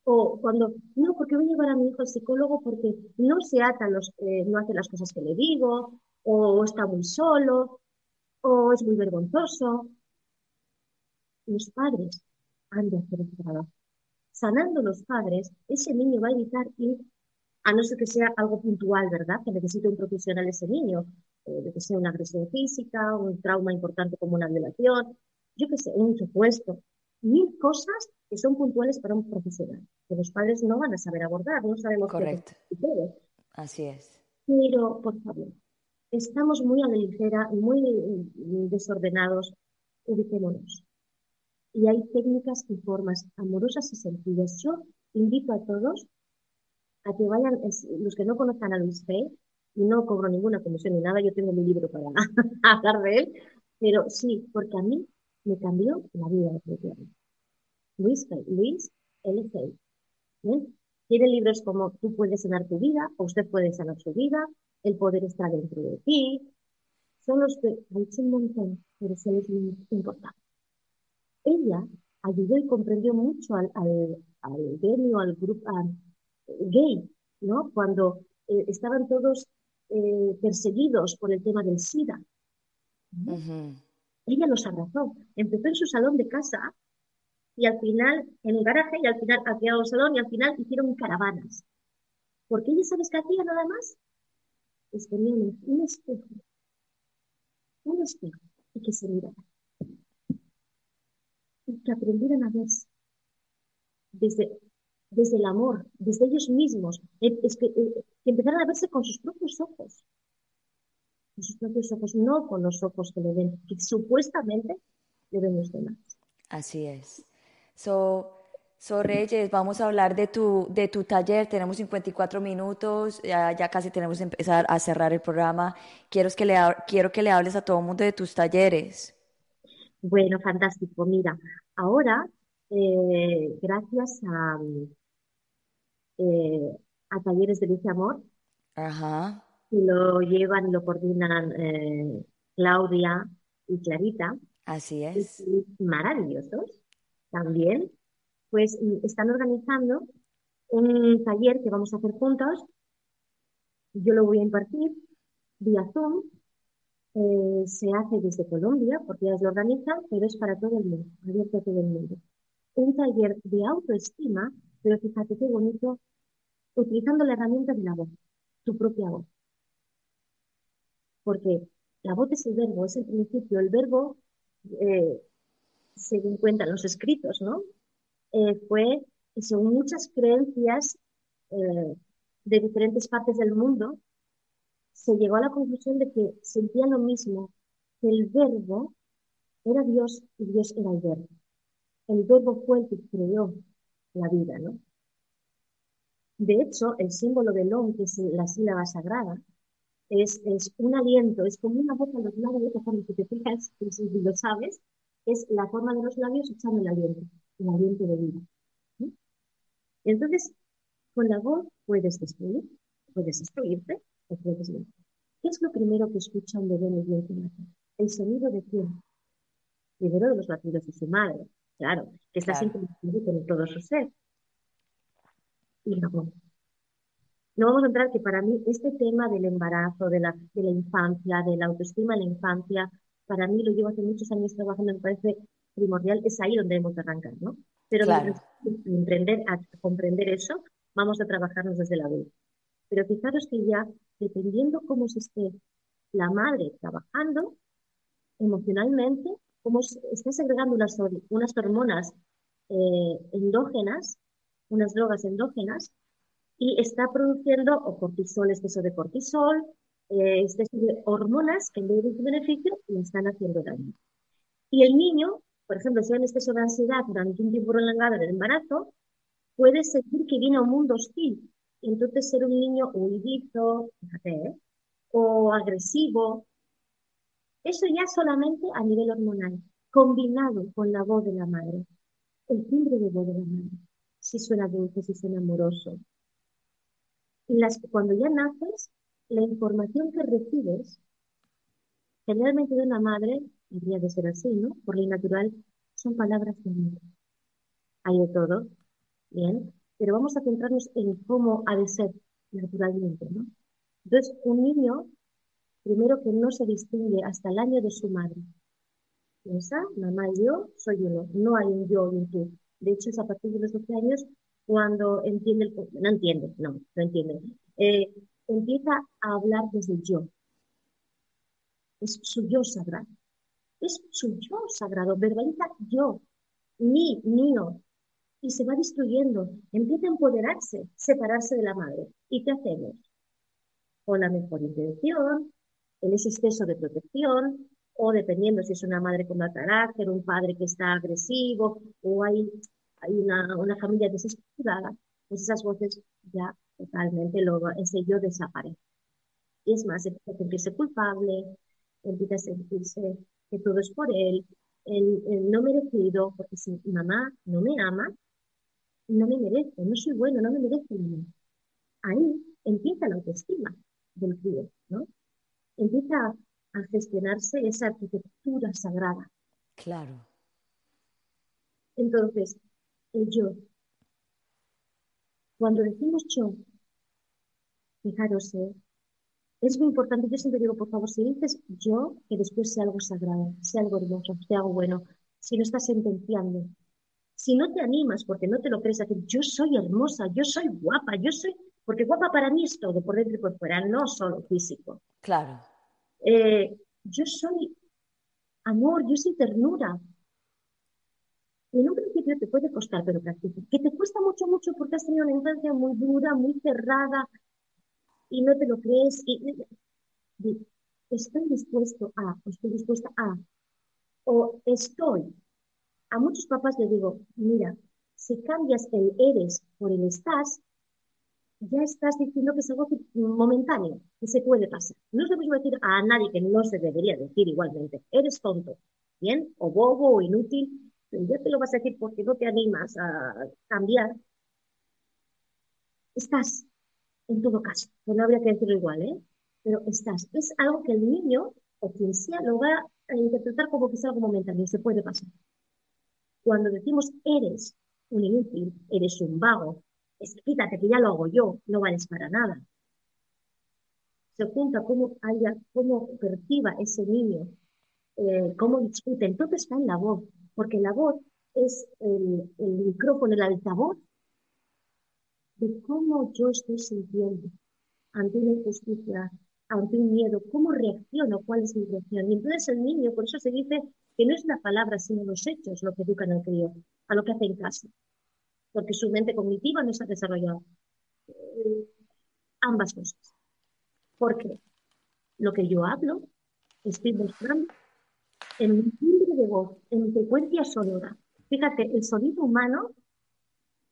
o cuando, no, porque voy a llevar a mi hijo al psicólogo porque no se ata los, eh, no hace las cosas que le digo, o está muy solo, o es muy vergonzoso. Los padres han de hacer el trabajo. Sanando los padres, ese niño va a evitar ir, a no ser que sea algo puntual, ¿verdad? Que necesite un profesional ese niño, eh, que sea una agresión física, un trauma importante como una violación, yo qué sé, un supuesto, mil cosas que son puntuales para un profesional, que los padres no van a saber abordar, no sabemos Correcto. Así es. Pero, por favor, estamos muy a la ligera, muy desordenados, ubiquémonos. Y hay técnicas y formas amorosas y sencillas. Yo invito a todos a que vayan, los que no conozcan a Luis Fey, y no cobro ninguna comisión ni nada, yo tengo mi libro para hablar de él, pero sí, porque a mí me cambió la vida definitivamente. Luis Fey, Luis L. Fey. Tiene libros como Tú puedes sanar tu vida, o usted puede sanar su vida, el poder está dentro de ti. Son los que han hecho un montón, pero son los muy importantes. Ella ayudó y comprendió mucho al, al, al al grupo gay, ¿no? Cuando eh, estaban todos eh, perseguidos por el tema del SIDA. Ella los abrazó. Empezó en su salón de casa y al final en el garaje y al final hacia el salón y al final hicieron caravanas. Porque ella, ¿sabes qué hacía nada más? les un espejo, un espejo, y que se miraran. Y que aprendieran a verse desde, desde el amor, desde ellos mismos, es que, eh, que empezaran a verse con sus propios ojos. Con sus propios ojos, no con los ojos que le ven, que supuestamente le ven los demás. Así es. So, So Reyes, vamos a hablar de tu, de tu taller. Tenemos 54 minutos, ya, ya casi tenemos que empezar a cerrar el programa. Quiero que, le, quiero que le hables a todo el mundo de tus talleres. Bueno, fantástico. Mira, ahora, eh, gracias a, eh, a Talleres de Luz y Amor, Ajá. que lo llevan y lo coordinan eh, Claudia y Clarita, Así es. maravillosos también pues mm, están organizando un taller que vamos a hacer juntos. Yo lo voy a impartir vía Zoom. Eh, se hace desde Colombia, porque ellas lo organizan, pero es para todo el mundo, abierto a todo el mundo. Un taller de autoestima, pero fíjate qué bonito, utilizando la herramienta de la voz, tu propia voz. Porque la voz es el verbo, es el principio. El verbo, eh, según cuentan los escritos, ¿no? Eh, fue, según muchas creencias eh, de diferentes partes del mundo, se llegó a la conclusión de que sentían lo mismo, que el verbo era Dios y Dios era el verbo. El verbo fue el que creó la vida, ¿no? De hecho, el símbolo del Om, que es la sílaba sagrada, es, es un aliento, es como una boca a los labios, cuando te fijas, si lo sabes, es la forma de los labios echando el aliento el aliento de vida. Entonces, con la voz puedes destruir, puedes destruirte o puedes vivir. ¿Qué es lo primero que escucha un bebé en el sonido de quién? Primero de los latidos de su madre, claro, que está siempre con todo su ser. Y voz. No vamos a entrar que para mí este tema del embarazo, de la, de la infancia, de la autoestima en la infancia, para mí lo llevo hace muchos años trabajando, me parece primordial, es ahí donde hemos de arrancar, ¿no? Pero para emprender a comprender eso, vamos a trabajarnos desde la vida. Pero fijaros que ya, dependiendo cómo se esté la madre trabajando emocionalmente, cómo está segregando unas, unas hormonas eh, endógenas, unas drogas endógenas, y está produciendo o cortisol, exceso de cortisol, eh, exceso de hormonas que en vez de beneficio le están haciendo daño. Y el niño por ejemplo, si hay un exceso de ansiedad durante un tiempo prolongado en el embarazo, puede sentir que viene a un mundo hostil. Y entonces ser un niño huidizo, fíjate, ¿eh? o agresivo. Eso ya solamente a nivel hormonal, combinado con la voz de la madre. El timbre de voz de la madre. Si suena dulce, si suena amoroso. Y las, cuando ya naces, la información que recibes, generalmente de una madre, debería de ser así, ¿no? Por ley natural, son palabras de amor. Hay de todo, bien, pero vamos a centrarnos en cómo ha de ser naturalmente, ¿no? Entonces, un niño, primero que no se distingue hasta el año de su madre. Piensa, mamá y yo soy uno, no hay un yo y un tú. De hecho, es a partir de los 12 años cuando entiende, el, no entiende, no, no entiende, eh, empieza a hablar desde yo. Es su yo sagrado es su yo sagrado, verbaliza yo, mi, mío, y se va destruyendo, empieza a empoderarse, separarse de la madre. ¿Y qué hacemos? Con la mejor intención, en ese exceso de protección, o dependiendo si es una madre con mal carácter, un padre que está agresivo, o hay, hay una, una familia desestructurada, pues esas voces ya totalmente, luego ese yo desaparece. Y es más, empieza a sentirse culpable, empieza a sentirse que todo es por él, el, no merecido, porque si mamá no me ama, no me merece, no soy bueno, no me merece Ahí empieza la autoestima del crío, ¿no? Empieza a gestionarse esa arquitectura sagrada. Claro. Entonces, el yo. Cuando decimos yo, fijaros, ¿eh? es muy importante, yo siempre digo, por favor, si dices yo, que después sea algo sagrado, sea algo hermoso, sea algo bueno, si no estás sentenciando, si no te animas porque no te lo crees, a decir, yo soy hermosa, yo soy guapa, yo soy, porque guapa para mí es todo, por dentro y por fuera, no solo físico. Claro. Eh, yo soy amor, yo soy ternura. En un principio te puede costar, pero practica. Que te cuesta mucho, mucho porque has tenido una infancia muy dura, muy cerrada, y no te lo crees y, estoy dispuesto a, o estoy dispuesta a, o estoy. A muchos papás les digo, mira, si cambias el eres por el estás, ya estás diciendo que es algo momentáneo, que se puede pasar. No se puede decir a nadie que no se debería decir igualmente, eres tonto, ¿bien? O bobo o inútil, ya te lo vas a decir porque no te animas a cambiar. Estás, en todo caso, que no habría que decirlo igual, ¿eh? Pero estás. Es algo que el niño o quien sea lo va a interpretar como que es algo momentáneo, se puede pasar. Cuando decimos eres un inútil, eres un vago, es quítate que ya lo hago yo, no vales para nada. Se junta cómo haya, cómo perciba ese niño, eh, cómo discute. Entonces está en la voz, porque la voz es el, el micrófono, el altavoz de cómo yo estoy sintiendo ante una injusticia, ante un miedo, cómo reacciono, cuál es mi reacción. Y entonces el niño, por eso se dice que no es la palabra, sino los hechos lo que educan al crío, a lo que hace en casa. Porque su mente cognitiva no se ha desarrollado. Eh, ambas cosas. Porque lo que yo hablo, estoy mostrando en mi timbre de voz, en frecuencia sonora. Fíjate, el sonido humano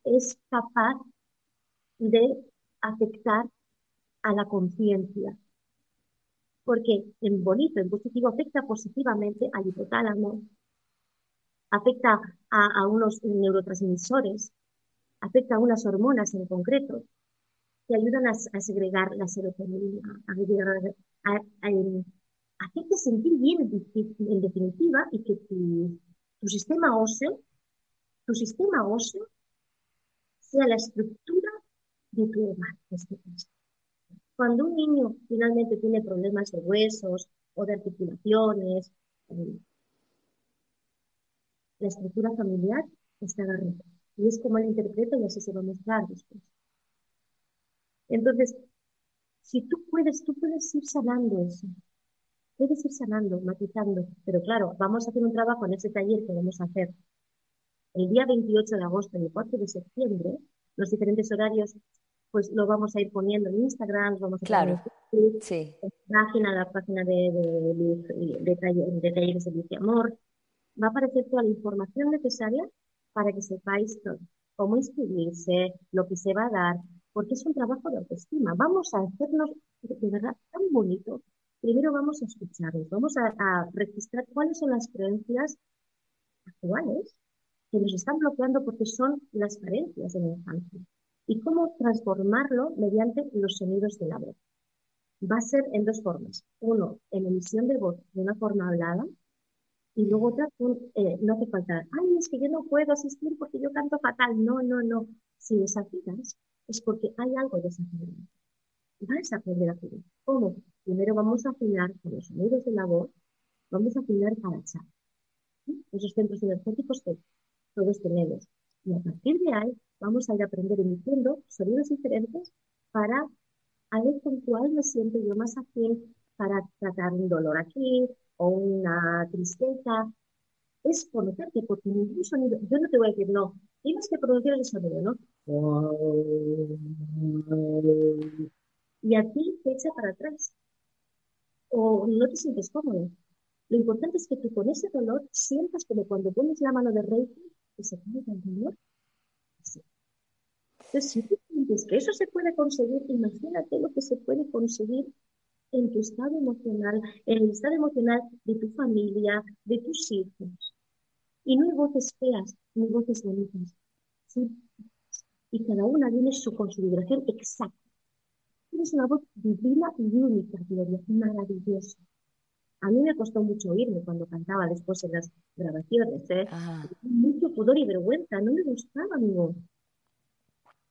es capaz de afectar a la conciencia. Porque en bonito, en positivo, afecta positivamente al hipotálamo, afecta a, unos neurotransmisores, afecta a unas hormonas en concreto, que ayudan a, segregar la serotonina, a, hacerte sentir bien en, definitiva y que tu, sistema óseo, tu sistema óseo sea la estructura de tu hogar. Este Cuando un niño finalmente tiene problemas de huesos o de articulaciones, eh, la estructura familiar está rota. Y es como él interpreta y así se va a mostrar después. Entonces, si tú puedes, tú puedes ir sanando eso. Puedes ir sanando, matizando. Pero claro, vamos a hacer un trabajo en ese taller que vamos a hacer el día 28 de agosto y el 4 de septiembre, los diferentes horarios pues lo vamos a ir poniendo en Instagram, vamos a claro. poner en sí. la página, la página de, de, de, talleres de Luz y Amor. Va a aparecer toda la información necesaria para que sepáis todo, cómo inscribirse, lo que se va a dar, porque es un trabajo de autoestima. Vamos a hacernos de verdad tan bonito. Primero vamos a escucharnos, vamos a, registrar cuáles son las creencias actuales que nos están bloqueando porque son las carencias de la infancia y cómo transformarlo mediante los sonidos de la voz. Va a ser en dos formas. Uno, en emisión de voz de una forma hablada y luego otra, eh, no hace falta, ay, es que yo no puedo asistir porque yo canto fatal. No, no, no. Si desafinas es porque hay algo desafinado. Vas a aprender a afinar. ¿Cómo? Primero vamos a afinar con los sonidos de la voz, vamos a afinar para echar. Esos centros energéticos que todos tenemos. Y a partir de ahí vamos a ir a aprender emitiendo sonidos diferentes para a ver con cuál me siento yo más afín para tratar un dolor aquí o una tristeza. Es conocerte, porque ningún sonido, yo no te voy a decir, no, tienes que pronunciar el sonido, ¿no? Y a ti te echa para atrás. O no te sientes cómodo. Lo importante es que tú con ese dolor sientas como cuando pones la mano de Reiki que se pone el dolor entonces, si tú sientes que eso se puede conseguir, imagínate lo que se puede conseguir en tu estado emocional, en el estado emocional de tu familia, de tus hijos. Y no hay voces feas, ni voces bonitas. Y cada una tiene su consideración exacta. Tienes una voz divina y única, Gloria, maravillosa. A mí me costó mucho oírme cuando cantaba después en las grabaciones, ¿eh? Mucho pudor y vergüenza, no me gustaba mi voz.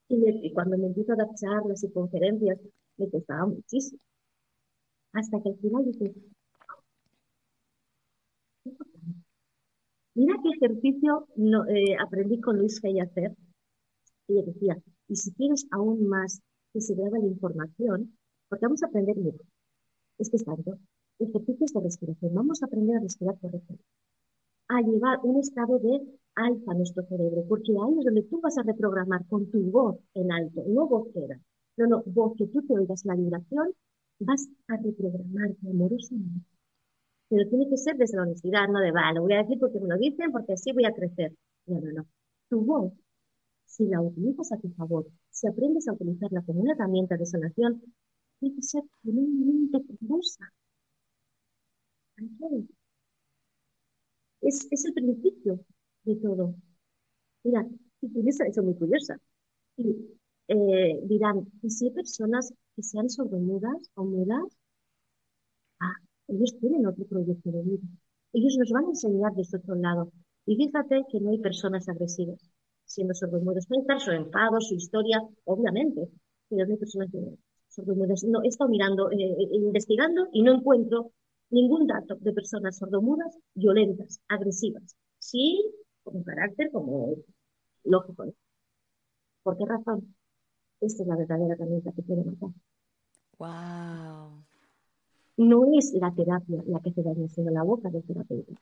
Y, cuando me empiezo a dar charlas y conferencias, me costaba muchísimo. Hasta que al final dije, mira qué ejercicio no, eh, aprendí con Luis a hacer. Y decía, y si quieres aún más que se grabe la información, porque vamos a aprender, mira, es que es tanto, ejercicios de respiración, vamos a aprender a respirar correctamente, a llevar un estado de alfa nuestro cerebro, porque ahí es donde tú vas a reprogramar con tu voz en alto, no vocera, no, no, voz que tú te oigas la vibración, vas a reprogramarte amorosamente. Pero tiene que ser desde la honestidad, no de, va, lo voy a decir porque me lo dicen, porque así voy a crecer. No, no, no. Tu voz si la utilizas a tu favor, si aprendes a utilizarla como una herramienta de sanación, tiene que ser tremendamente poderosa. Es, es el principio de todo. Mira, utiliza eso muy curiosa. Y eh, dirán, ¿y si hay personas que sean sordomudas o mudas? Ah, ellos tienen otro proyecto de vida. Ellos nos van a enseñar desde otro lado. Y fíjate que no hay personas agresivas siendo sordomudas. Pueden estar su enfado, su historia, obviamente, pero no hay personas sordomudas. No, he estado mirando, eh, eh, investigando y no encuentro ningún dato de personas sordomudas violentas, agresivas. Sí, con carácter como lógico. ¿Por qué razón? Esta es la verdadera herramienta que quiere matar. Wow. No es la terapia la que te daña, sino la boca del terapeuta.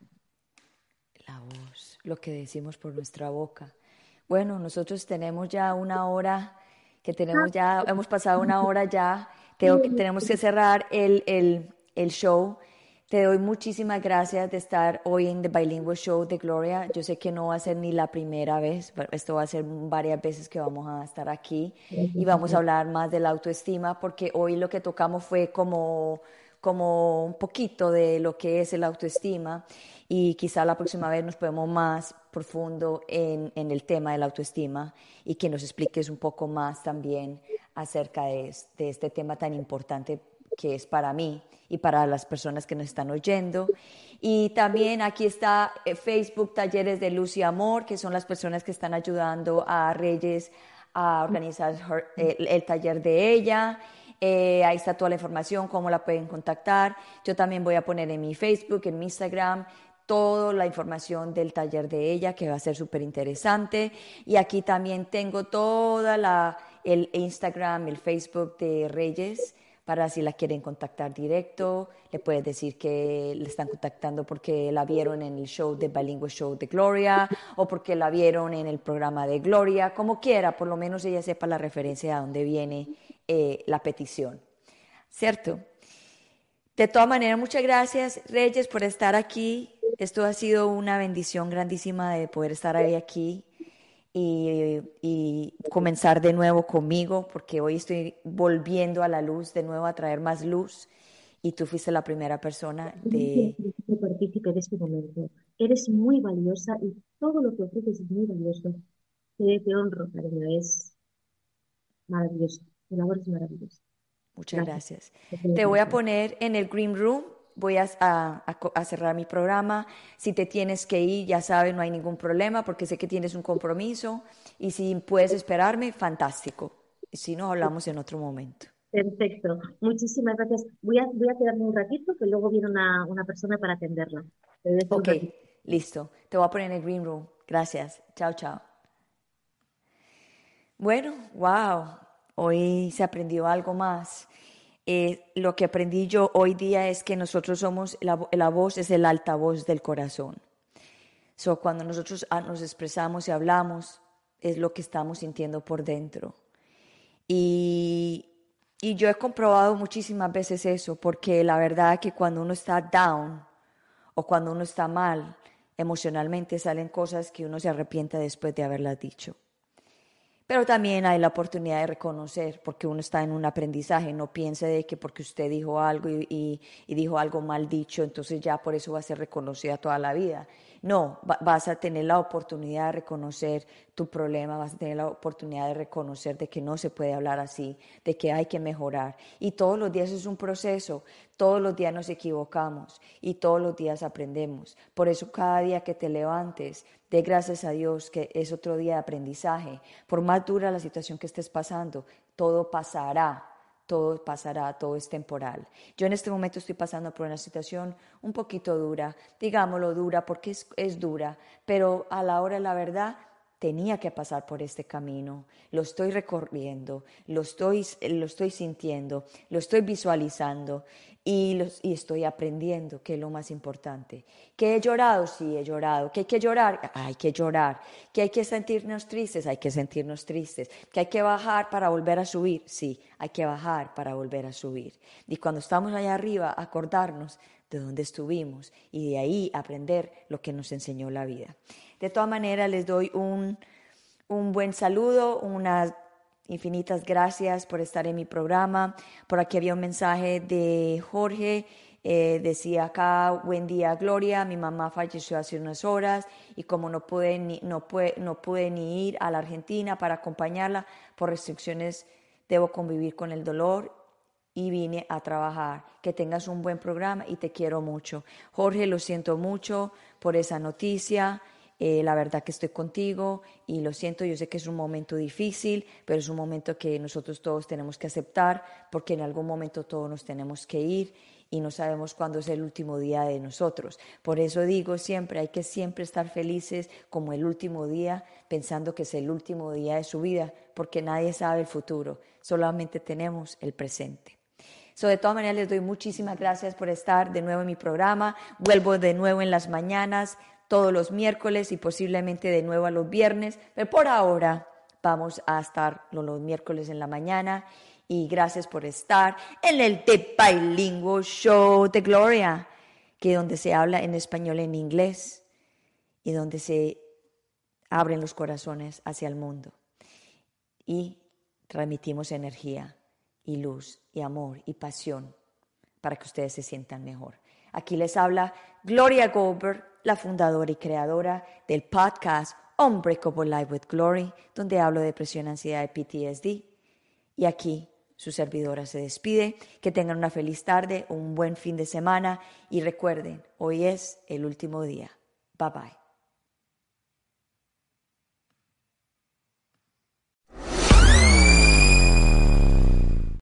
La voz, lo que decimos por nuestra boca. Bueno, nosotros tenemos ya una hora, que tenemos ya, hemos pasado una hora ya, tengo tenemos que cerrar el, el, el show. Te doy muchísimas gracias de estar hoy en The Bilingual Show de Gloria. Yo sé que no va a ser ni la primera vez, esto va a ser varias veces que vamos a estar aquí. Y vamos a hablar más de la autoestima porque hoy lo que tocamos fue como, como un poquito de lo que es el autoestima. Y quizá la próxima vez nos podemos más profundo en, en el tema de la autoestima y que nos expliques un poco más también acerca de, de este tema tan importante que es para mí y para las personas que nos están oyendo. Y también aquí está eh, Facebook Talleres de Luz y Amor, que son las personas que están ayudando a Reyes a organizar el, taller de ella. Eh, ahí está toda la información, cómo la pueden contactar. Yo también voy a poner en mi Facebook, en mi Instagram, toda la información del taller de ella, que va a ser súper interesante. Y aquí también tengo toda la, el Instagram, el Facebook de Reyes para si la quieren contactar directo, le puedes decir que le están contactando porque la vieron en el show de Bilingüe Show de Gloria o porque la vieron en el programa de Gloria, como quiera, por lo menos ella sepa la referencia a dónde viene eh, la petición. ¿Cierto? De todas maneras, muchas gracias, Reyes, por estar aquí. Esto ha sido una bendición grandísima de poder estar ahí aquí y, comenzar de nuevo conmigo, porque hoy estoy volviendo a la luz, de nuevo a traer más luz, y tú fuiste la primera persona de... partícipe de este momento. Eres muy valiosa y todo lo que ofreces es muy valioso. Te, te honro, cariño, es maravilloso. Tu labor es maravillosa. Muchas gracias. Te voy a poner en el Green Room voy a, a, cerrar mi programa. Si te tienes que ir, ya sabes, no hay ningún problema porque sé que tienes un compromiso y si puedes esperarme, fantástico. Si no, hablamos en otro momento. Perfecto. Muchísimas gracias. Voy a, voy a quedarme un ratito que luego viene una, una persona para atenderla. Ok, listo. Te voy a poner en el green room. Gracias. Chao, chao. Bueno, wow. Hoy se aprendió algo más. Eh, lo que aprendí yo hoy día es que nosotros somos, la, voz es el altavoz del corazón. So, cuando nosotros ah, nos expresamos y hablamos, es lo que estamos sintiendo por dentro. Y, y yo he comprobado muchísimas veces eso, porque la verdad es que cuando uno está down o cuando uno está mal, emocionalmente salen cosas que uno se arrepiente después de haberlas dicho. Pero también hay la oportunidad de reconocer, porque uno está en un aprendizaje, no piense de que porque usted dijo algo y, dijo algo mal dicho, entonces ya por eso va a ser reconocida toda la vida. No, vas a tener la oportunidad de reconocer tu problema, vas a tener la oportunidad de reconocer de que no se puede hablar así, de que hay que mejorar. Y todos los días es un proceso, todos los días nos equivocamos y todos los días aprendemos. Por eso cada día que te levantes, de gracias a Dios que es otro día de aprendizaje. Por más dura la situación que estés pasando, todo pasará todo pasará, todo es temporal. Yo en este momento estoy pasando por una situación un poquito dura, digámoslo dura porque es, es, dura, pero a la hora de la verdad tenía que pasar por este camino, lo estoy recorriendo, lo estoy, lo estoy sintiendo, lo estoy visualizando y, los, y estoy aprendiendo, que es lo más importante. ¿Que he llorado? Sí, he llorado. ¿Que hay que llorar? Hay que llorar. ¿Que hay que sentirnos tristes? Hay que sentirnos tristes. ¿Que hay que bajar para volver a subir? Sí, hay que bajar para volver a subir. Y cuando estamos allá arriba, acordarnos de dónde estuvimos y de ahí aprender lo que nos enseñó la vida. De todas maneras, les doy un Un buen saludo, unas infinitas gracias por estar en mi programa. Por aquí había un mensaje de Jorge. Eh, decía acá, buen día Gloria, mi mamá falleció hace unas horas y como no pude, ni, no, pude, no pude ni ir a la Argentina para acompañarla por restricciones, debo convivir con el dolor y vine a trabajar. Que tengas un buen programa y te quiero mucho. Jorge, lo siento mucho por esa noticia. Eh, la verdad que estoy contigo y lo siento, yo sé que es un momento difícil, pero es un momento que nosotros todos tenemos que aceptar porque en algún momento todos nos tenemos que ir y no sabemos cuándo es el último día de nosotros. Por eso digo siempre, hay que siempre estar felices como el último día, pensando que es el último día de su vida, porque nadie sabe el futuro, solamente tenemos el presente. So, de todas maneras, les doy muchísimas gracias por estar de nuevo en mi programa. Vuelvo de nuevo en las mañanas, todos los miércoles y posiblemente de nuevo a los viernes. Pero por ahora vamos a estar los, miércoles en la mañana. Y gracias por estar en el The Bilingual Show de Gloria, que donde se habla en español, en inglés y donde se abren los corazones hacia el mundo. Y transmitimos energía y luz y amor y pasión para que ustedes se sientan mejor. Aquí les habla Gloria Goldberg, la fundadora y creadora del podcast Unbreakable Life with Glory, donde hablo de depresión, ansiedad y PTSD. Y aquí su servidora se despide. Que tengan una feliz tarde, un buen fin de semana y recuerden, hoy es el último día. Bye bye.